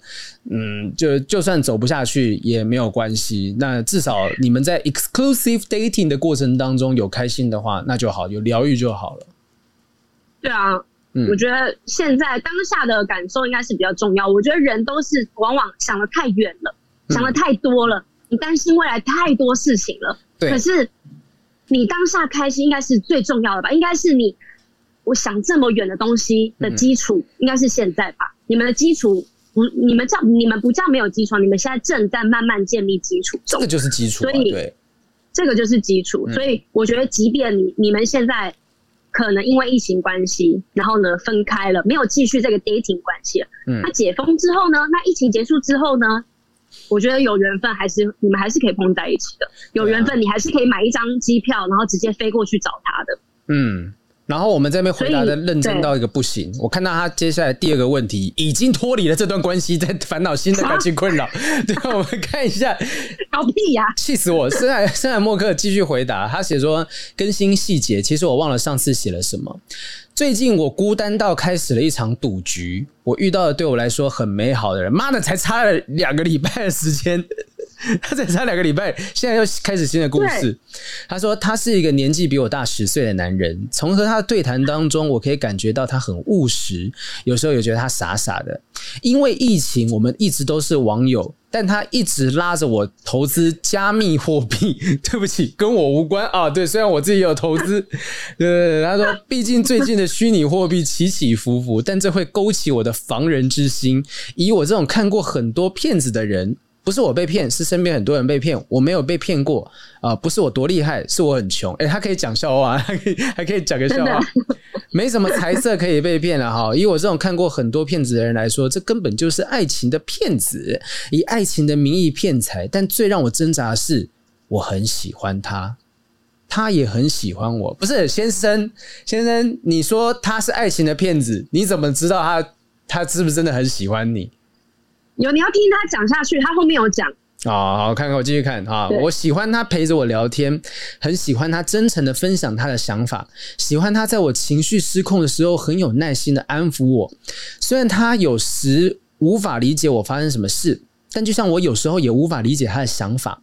嗯，就就算走不下去也没有关系。那至少你们在 exclusive dating 的过程当中有开心的话，那就好，有疗愈就好了。对啊。我觉得现在当下的感受应该是比较重要。我觉得人都是往往想的太远了，想的太多了，你担心未来太多事情了。对。可是你当下开心应该是最重要的吧？应该是你我想这么远的东西的基础应该是现在吧？你们的基础不，你们叫你们不叫没有基础，你们现在正在慢慢建立基础中。这个就是基础。所以对，这个就是基础。所以我觉得，即便你你们现在。可能因为疫情关系，然后呢分开了，没有继续这个 dating 关系了。嗯，那解封之后呢？那疫情结束之后呢？我觉得有缘分还是你们还是可以碰在一起的。有缘分，你还是可以买一张机票，然后直接飞过去找他的。嗯。然后我们这边回答的认真到一个不行。我看到他接下来第二个问题已经脱离了这段关系，在烦恼新的感情困扰。<laughs> 对，我们看一下，搞屁呀！气死我！深海深海默克继续回答，他写说更新细节，其实我忘了上次写了什么。最近我孤单到开始了一场赌局，我遇到了对我来说很美好的人。妈的，才差了两个礼拜的时间。<laughs> 他才差两个礼拜，现在又开始新的故事。他说他是一个年纪比我大十岁的男人，从和他的对谈当中，我可以感觉到他很务实，有时候也觉得他傻傻的。因为疫情，我们一直都是网友，但他一直拉着我投资加密货币。<laughs> 对不起，跟我无关啊。对，虽然我自己有投资，对 <laughs> 对对。他说，毕竟最近的虚拟货币起起伏伏，但这会勾起我的防人之心。以我这种看过很多骗子的人。不是我被骗，是身边很多人被骗。我没有被骗过啊、呃！不是我多厉害，是我很穷。诶，他可以讲笑话，<laughs> 还可以还可以讲个笑话，<laughs> 没什么财色可以被骗了哈。以我这种看过很多骗子的人来说，这根本就是爱情的骗子，以爱情的名义骗财。但最让我挣扎的是，我很喜欢他，他也很喜欢我。不是先生，<laughs> 先生，你说他是爱情的骗子，你怎么知道他他是不是真的很喜欢你？有，你要听他讲下去，他后面有讲。啊好，看看我继续看啊！我喜欢他陪着我聊天，很喜欢他真诚的分享他的想法，喜欢他在我情绪失控的时候很有耐心的安抚我。虽然他有时无法理解我发生什么事，但就像我有时候也无法理解他的想法。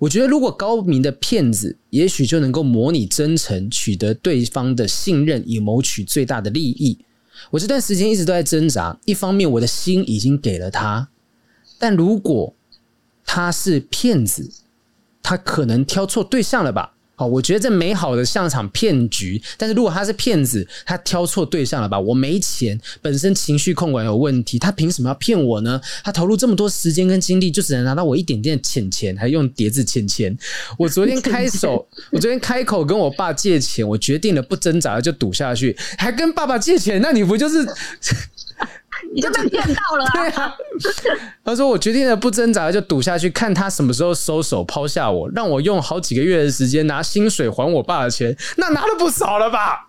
我觉得，如果高明的骗子，也许就能够模拟真诚，取得对方的信任，以谋取最大的利益。我这段时间一直都在挣扎，一方面我的心已经给了他，但如果他是骗子，他可能挑错对象了吧？好，我觉得这美好的像场骗局，但是如果他是骗子，他挑错对象了吧？我没钱，本身情绪控管有问题，他凭什么要骗我呢？他投入这么多时间跟精力，就只能拿到我一点点的钱钱，还用叠字钱钱。我昨天开手，我昨天开口跟我爸借钱，我决定了不挣扎了就赌下去，还跟爸爸借钱，那你不就是？<laughs> 你就被骗到了啊。对啊，他说：“我决定了不挣扎，就赌下去，看他什么时候收手抛下我，让我用好几个月的时间拿薪水还我爸的钱，那拿了不少了吧？”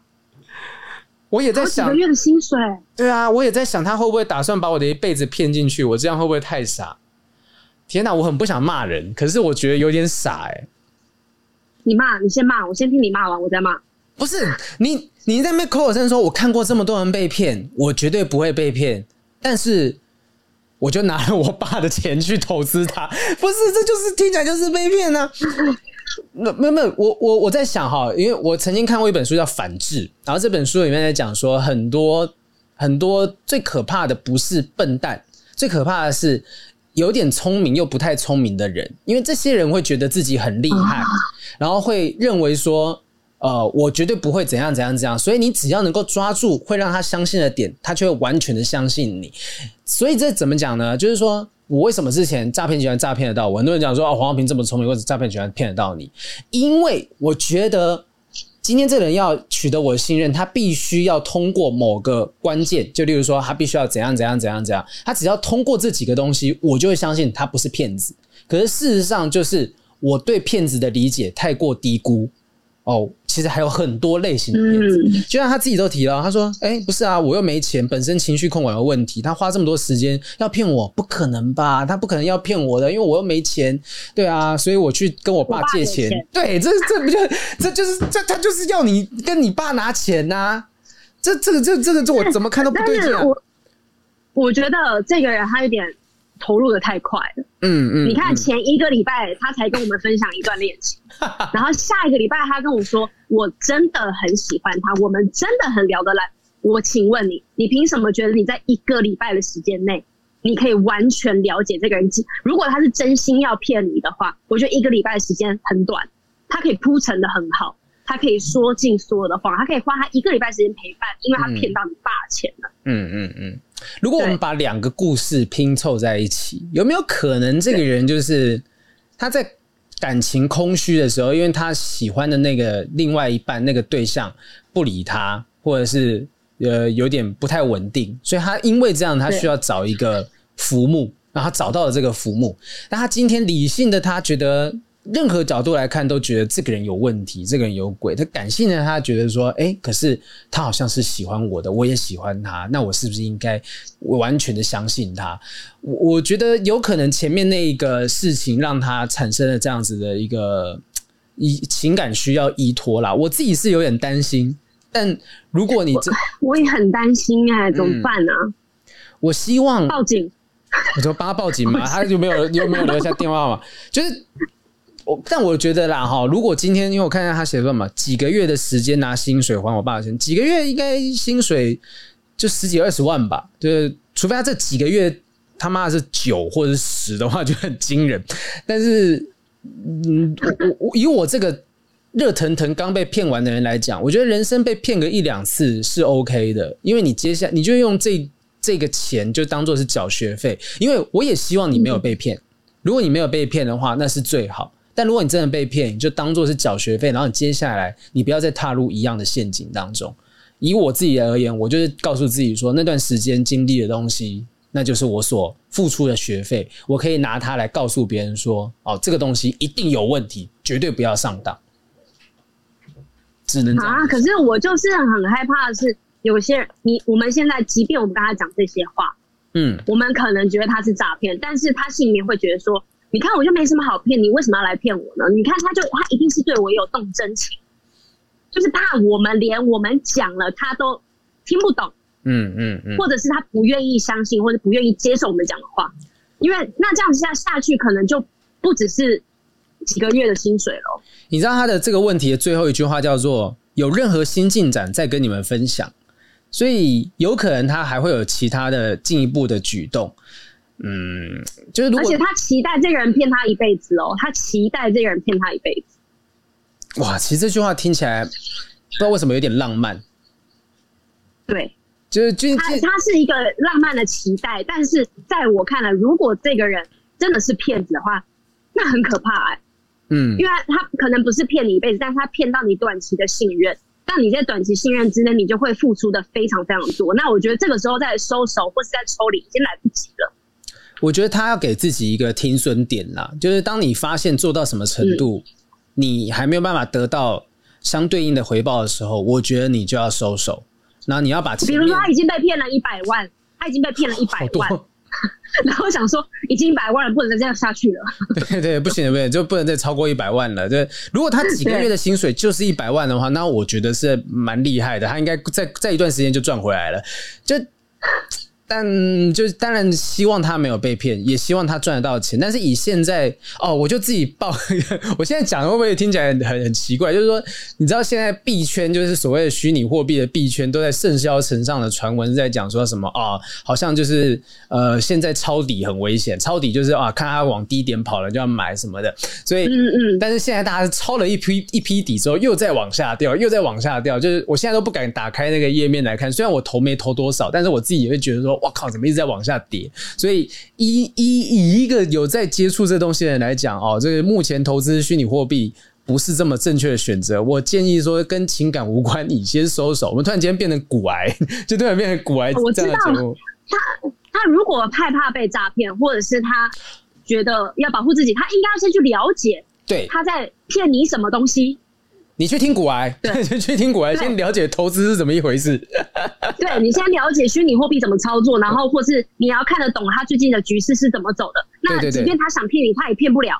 我也在想，几个月的薪水。对啊，我也在想，他会不会打算把我的一辈子骗进去？我这样会不会太傻？天哪，我很不想骂人，可是我觉得有点傻哎。你骂，你先骂，我先听你骂完，我再骂。不是你，你在那边口口声声说，我看过这么多人被骗，我绝对不会被骗。但是，我就拿了我爸的钱去投资他，不是，这就是听起来就是被骗呢、啊。没有没有，我我我在想哈，因为我曾经看过一本书叫《反智》，然后这本书里面在讲说，很多很多最可怕的不是笨蛋，最可怕的是有点聪明又不太聪明的人，因为这些人会觉得自己很厉害，然后会认为说。呃，我绝对不会怎样怎样怎样，所以你只要能够抓住会让他相信的点，他就会完全的相信你。所以这怎么讲呢？就是说我为什么之前诈骗集团诈骗得到我？很多人讲说哦，黄浩平这么聪明，或者诈骗集团骗得到你？因为我觉得今天这个人要取得我的信任，他必须要通过某个关键，就例如说他必须要怎样怎样怎样怎样，他只要通过这几个东西，我就会相信他不是骗子。可是事实上，就是我对骗子的理解太过低估。哦，其实还有很多类型的骗子，嗯、就像他自己都提了，他说：“哎、欸，不是啊，我又没钱，本身情绪控管有问题，他花这么多时间要骗我，不可能吧？他不可能要骗我的，因为我又没钱，对啊，所以我去跟我爸借钱，钱对，这这不就这就是这他就是要你跟你爸拿钱呐、啊？这这个这这个这我怎么看都不对劲、啊。<laughs> 我我觉得这个人他有点。”投入的太快了，嗯嗯，你看前一个礼拜他才跟我们分享一段恋情，<laughs> 然后下一个礼拜他跟我说，我真的很喜欢他，我们真的很聊得来。我请问你，你凭什么觉得你在一个礼拜的时间内，你可以完全了解这个人？如果他是真心要骗你的话，我觉得一个礼拜的时间很短，他可以铺陈的很好，他可以说尽所有的谎，他可以花他一个礼拜时间陪伴，因为他骗到你爸钱了。嗯嗯嗯。如果我们把两个故事拼凑在一起，有没有可能这个人就是他在感情空虚的时候，因为他喜欢的那个另外一半那个对象不理他，或者是呃有点不太稳定，所以他因为这样，他需要找一个浮木，然后他找到了这个浮木。但他今天理性的他觉得任何角度来看，都觉得这个人有问题，这个人有鬼。他感性的，他觉得说，哎，可是他好像是喜欢我的，我也喜欢他，那我是不是应该完全的相信他？我我觉得有可能前面那一个事情让他产生了这样子的一个依情感需要依托啦。我自己是有点担心，但如果你这，我也很担心哎、欸，怎么办呢、啊嗯？我希望报警。我就帮他报警嘛，<laughs> 他就没有又没有留下电话嘛，就是。但我觉得啦，哈，如果今天因为我看一下他写说嘛，几个月的时间拿薪水还我爸的钱，几个月应该薪水就十几二十万吧，就是除非他这几个月他妈的是九或者是十的话，就很惊人。<laughs> 但是，嗯，我我以我这个热腾腾刚被骗完的人来讲，我觉得人生被骗个一两次是 OK 的，因为你接下你就用这这个钱就当做是缴学费，因为我也希望你没有被骗。如果你没有被骗的话，那是最好。但如果你真的被骗，你就当做是缴学费，然后你接下来你不要再踏入一样的陷阱当中。以我自己而言，我就是告诉自己说，那段时间经历的东西，那就是我所付出的学费，我可以拿它来告诉别人说，哦，这个东西一定有问题，绝对不要上当。只能啊，可是我就是很害怕的是，有些人，你我们现在，即便我们跟他讲这些话，嗯，我们可能觉得他是诈骗，但是他心里面会觉得说。你看我就没什么好骗，你为什么要来骗我呢？你看他就他一定是对我有动真情，就是怕我们连我们讲了他都听不懂，嗯嗯嗯，或者是他不愿意相信或者不愿意接受我们讲的话，因为那这样子下下去可能就不只是几个月的薪水了。你知道他的这个问题的最后一句话叫做“有任何新进展再跟你们分享”，所以有可能他还会有其他的进一步的举动。嗯，就是如果，而且他期待这个人骗他一辈子哦，他期待这个人骗他一辈子。哇，其实这句话听起来不知道为什么有点浪漫。对，就是就他他是一个浪漫的期待，但是在我看来，如果这个人真的是骗子的话，那很可怕哎、欸。嗯，因为他可能不是骗你一辈子，但是他骗到你短期的信任，但你在短期信任之内，你就会付出的非常非常多。那我觉得这个时候再收手或是在抽离，已经来不及了。我觉得他要给自己一个停损点啦，就是当你发现做到什么程度，你还没有办法得到相对应的回报的时候，我觉得你就要收手。然后你要把，比如说他已经被骗了一百万，他已经被骗了一百万，<laughs> 然后想说已经一百万了，不能再这样下去了。<laughs> 对对，不行不行，就不能再超过一百万了。对，如果他几个月的薪水就是一百万的话，那我觉得是蛮厉害的，他应该在在一段时间就赚回来了。就。但就当然希望他没有被骗，也希望他赚得到钱。但是以现在哦，我就自己报，我现在讲会不会听起来很很奇怪？就是说，你知道现在币圈就是所谓的虚拟货币的币圈都在甚嚣尘上的传闻是在讲说什么啊、哦？好像就是呃，现在抄底很危险，抄底就是啊，看他往低点跑了就要买什么的。所以，嗯嗯。但是现在大家是抄了一批一批底之后，又在往下掉，又在往下掉。就是我现在都不敢打开那个页面来看，虽然我投没投多少，但是我自己也会觉得说。哇靠！怎么一直在往下跌？所以以以以一个有在接触这东西的人来讲，哦，这个目前投资虚拟货币不是这么正确的选择。我建议说，跟情感无关，你先收手。我们突然间变成股癌，<laughs> 就突然变成股癌。我知道他他如果害怕被诈骗，或者是他觉得要保护自己，他应该要先去了解，对，他在骗你什么东西。你去听古癌，对，<laughs> 去听古癌，先了解投资是怎么一回事。<laughs> 对，你先了解虚拟货币怎么操作，然后或是你要看得懂它最近的局势是怎么走的。那即便他想骗你，他也骗不了，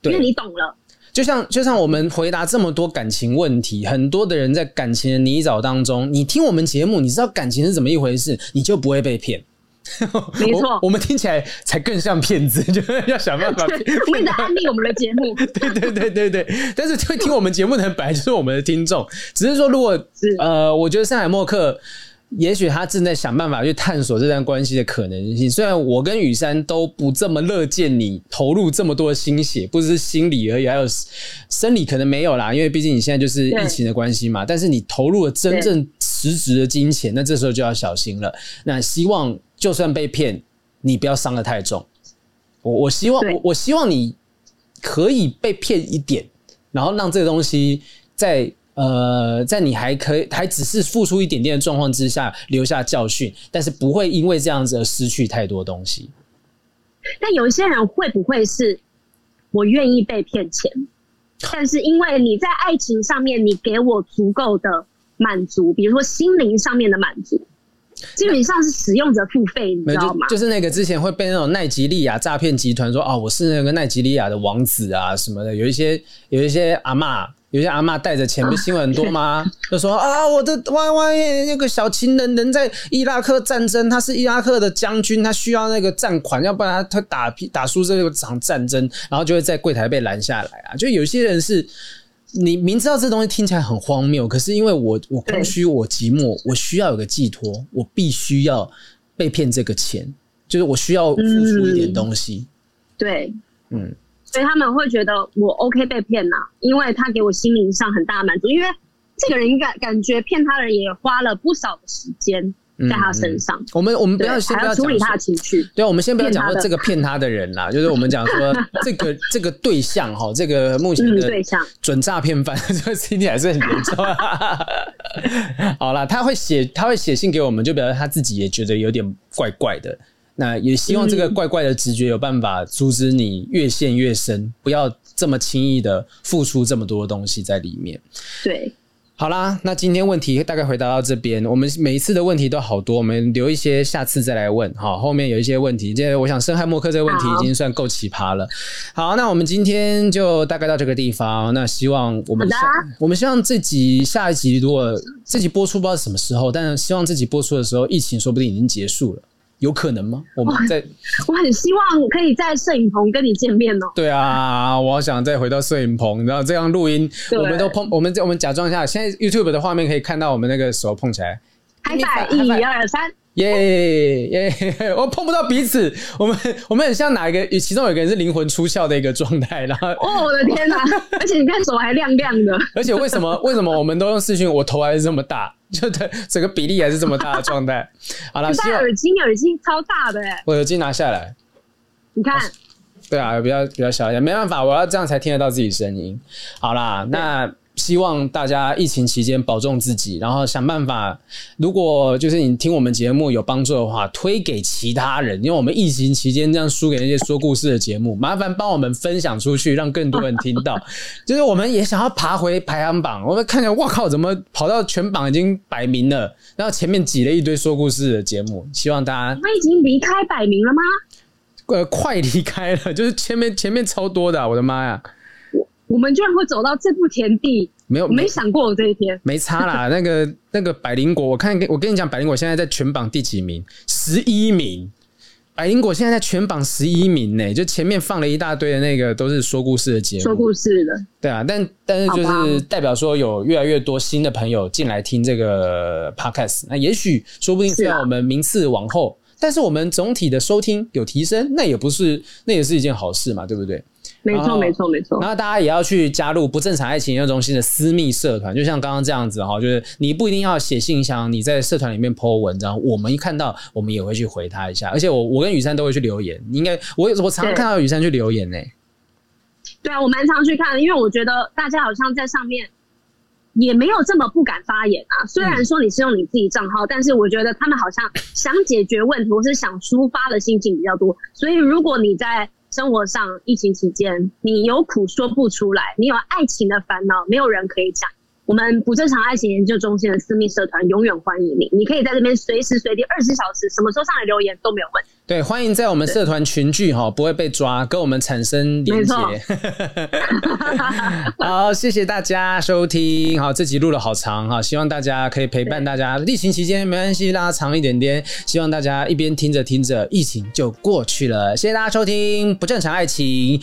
因为你懂了。就像就像我们回答这么多感情问题，很多的人在感情的泥沼当中，你听我们节目，你知道感情是怎么一回事，你就不会被骗。<laughs> 没错，我们听起来才更像骗子，<laughs> 就是要想办法 <laughs> 骗。为了安利我们的节目，对对对对对。但是会听我们节目的人本来就是我们的听众，只是说如果呃，我觉得上海默克。也许他正在想办法去探索这段关系的可能性。虽然我跟雨珊都不这么乐见你投入这么多心血，不只是心理而已，还有生理可能没有啦，因为毕竟你现在就是疫情的关系嘛。但是你投入了真正实质的金钱，那这时候就要小心了。那希望就算被骗，你不要伤得太重。我我希望我我希望你可以被骗一点，然后让这个东西在。呃，在你还可以，还只是付出一点点的状况之下，留下教训，但是不会因为这样子而失去太多东西。但有一些人会不会是我愿意被骗钱，但是因为你在爱情上面，你给我足够的满足，比如说心灵上面的满足。基本上是使用者付费，你知道吗？就是那个之前会被那种奈吉利亚诈骗集团说啊，我是那个奈吉利亚的王子啊什么的，有一些有一些阿嬷，有些阿嬷带着钱，不是新闻很多吗？<laughs> 啊、就说啊，我的 Y Y 那个小情人人在伊拉克战争，他是伊拉克的将军，他需要那个战款，要不然他他打打输这场战争，然后就会在柜台被拦下来啊。就有些人是。你明知道这东西听起来很荒谬，可是因为我我空虚，我寂寞，我需要有个寄托，我必须要被骗这个钱，就是我需要付出一点东西。嗯、对，嗯，所以他们会觉得我 OK 被骗呐、啊，因为他给我心灵上很大的满足，因为这个人感感觉骗他的人也花了不少的时间。在他身上，嗯、我们我们不要先不要处理他的情绪。对，我们先不要讲说这个骗他的人啦，<laughs> 就是我们讲说这个 <laughs> 这个对象哈，这个目前的对象准诈骗犯，<laughs> 这个 C D 还是很严重。好啦，他会写他会写信给我们，就表示他自己也觉得有点怪怪的。那也希望这个怪怪的直觉有办法阻止你越陷越深，不要这么轻易的付出这么多东西在里面。对。好啦，那今天问题大概回答到这边。我们每一次的问题都好多，我们留一些下次再来问。好，后面有一些问题，这我想深海默克这个问题已经算够奇葩了。好，那我们今天就大概到这个地方。那希望我们下我们希望这集下一集如果这集播出不知道什么时候，但是希望这集播出的时候疫情说不定已经结束了。有可能吗？我们在，我很希望可以在摄影棚跟你见面哦。对啊，我好想再回到摄影棚，然后这样录音，我们都碰，我们我们假装一下，现在 YouTube 的画面可以看到我们那个手碰起来，嗨拜，一二三，耶耶，<laughs> 我碰不到彼此，我们我们很像哪一个？其中有一个人是灵魂出窍的一个状态，然后哦，我的天哪！<laughs> 而且你看手还亮亮的，而且为什么为什么 <laughs> 我们都用视讯，我头还是这么大？就对，整个比例还是这么大的状态。好了，戴耳机，耳机超大的哎！我耳机拿下来，你看，对啊，比较比较小一点，没办法，我要这样才听得到自己声音。好啦，那。希望大家疫情期间保重自己，然后想办法。如果就是你听我们节目有帮助的话，推给其他人。因为我们疫情期间这样输给那些说故事的节目，麻烦帮我们分享出去，让更多人听到。<laughs> 就是我们也想要爬回排行榜。我们看见，哇靠，怎么跑到全榜已经百名了？然后前面挤了一堆说故事的节目。希望大家，他已经离开百名了吗？呃，快离开了，就是前面前面超多的啊，我的妈呀！我们居然会走到这步田地，没有没想过这一天，没差啦。<laughs> 那个那个百灵果，我看我跟你讲，百灵果现在在全榜第几名？十一名。百灵果现在在全榜十一名呢，就前面放了一大堆的那个都是说故事的节目，说故事的。对啊，但但是就是代表说有越来越多新的朋友进来听这个 podcast，那也许说不定虽然我们名次往后，但是我们总体的收听有提升，那也不是那也是一件好事嘛，对不对？没错，没错，没错。然后大家也要去加入不正常爱情研究中心的私密社团，就像刚刚这样子哈，就是你不一定要写信箱，你在社团里面 po 文章，我们一看到，我们也会去回他一下。而且我我跟雨珊都会去留言，应该我我常常看到雨珊去留言呢。对啊，我蛮常去看的，因为我觉得大家好像在上面也没有这么不敢发言啊。虽然说你是用你自己账号，但是我觉得他们好像想解决问题，或是想抒发的心情比较多。所以如果你在生活上，疫情期间，你有苦说不出来，你有爱情的烦恼，没有人可以讲。我们不正常爱情研究中心的私密社团永远欢迎你，你可以在这边随时随地二十四小时，什么时候上来留言都没有问题。对，欢迎在我们社团群聚哈，不会被抓，跟我们产生连接。<laughs> 好，谢谢大家收听。好，这集录了好长哈，希望大家可以陪伴大家。疫情期间没关系，拉长一点点。希望大家一边听着听着，疫情就过去了。谢谢大家收听不正常爱情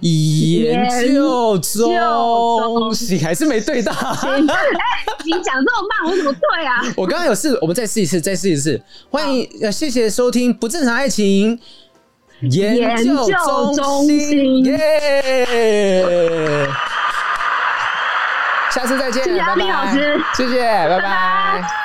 研究中心，还是没对到。哎，你讲这么慢，我怎么对啊？我刚刚有试，我们再试一次，再试一次。欢迎，呃，谢谢收听不正常爱情研究中心，耶！下次再见，谢谢阿斌老师，谢谢，拜拜。拜拜。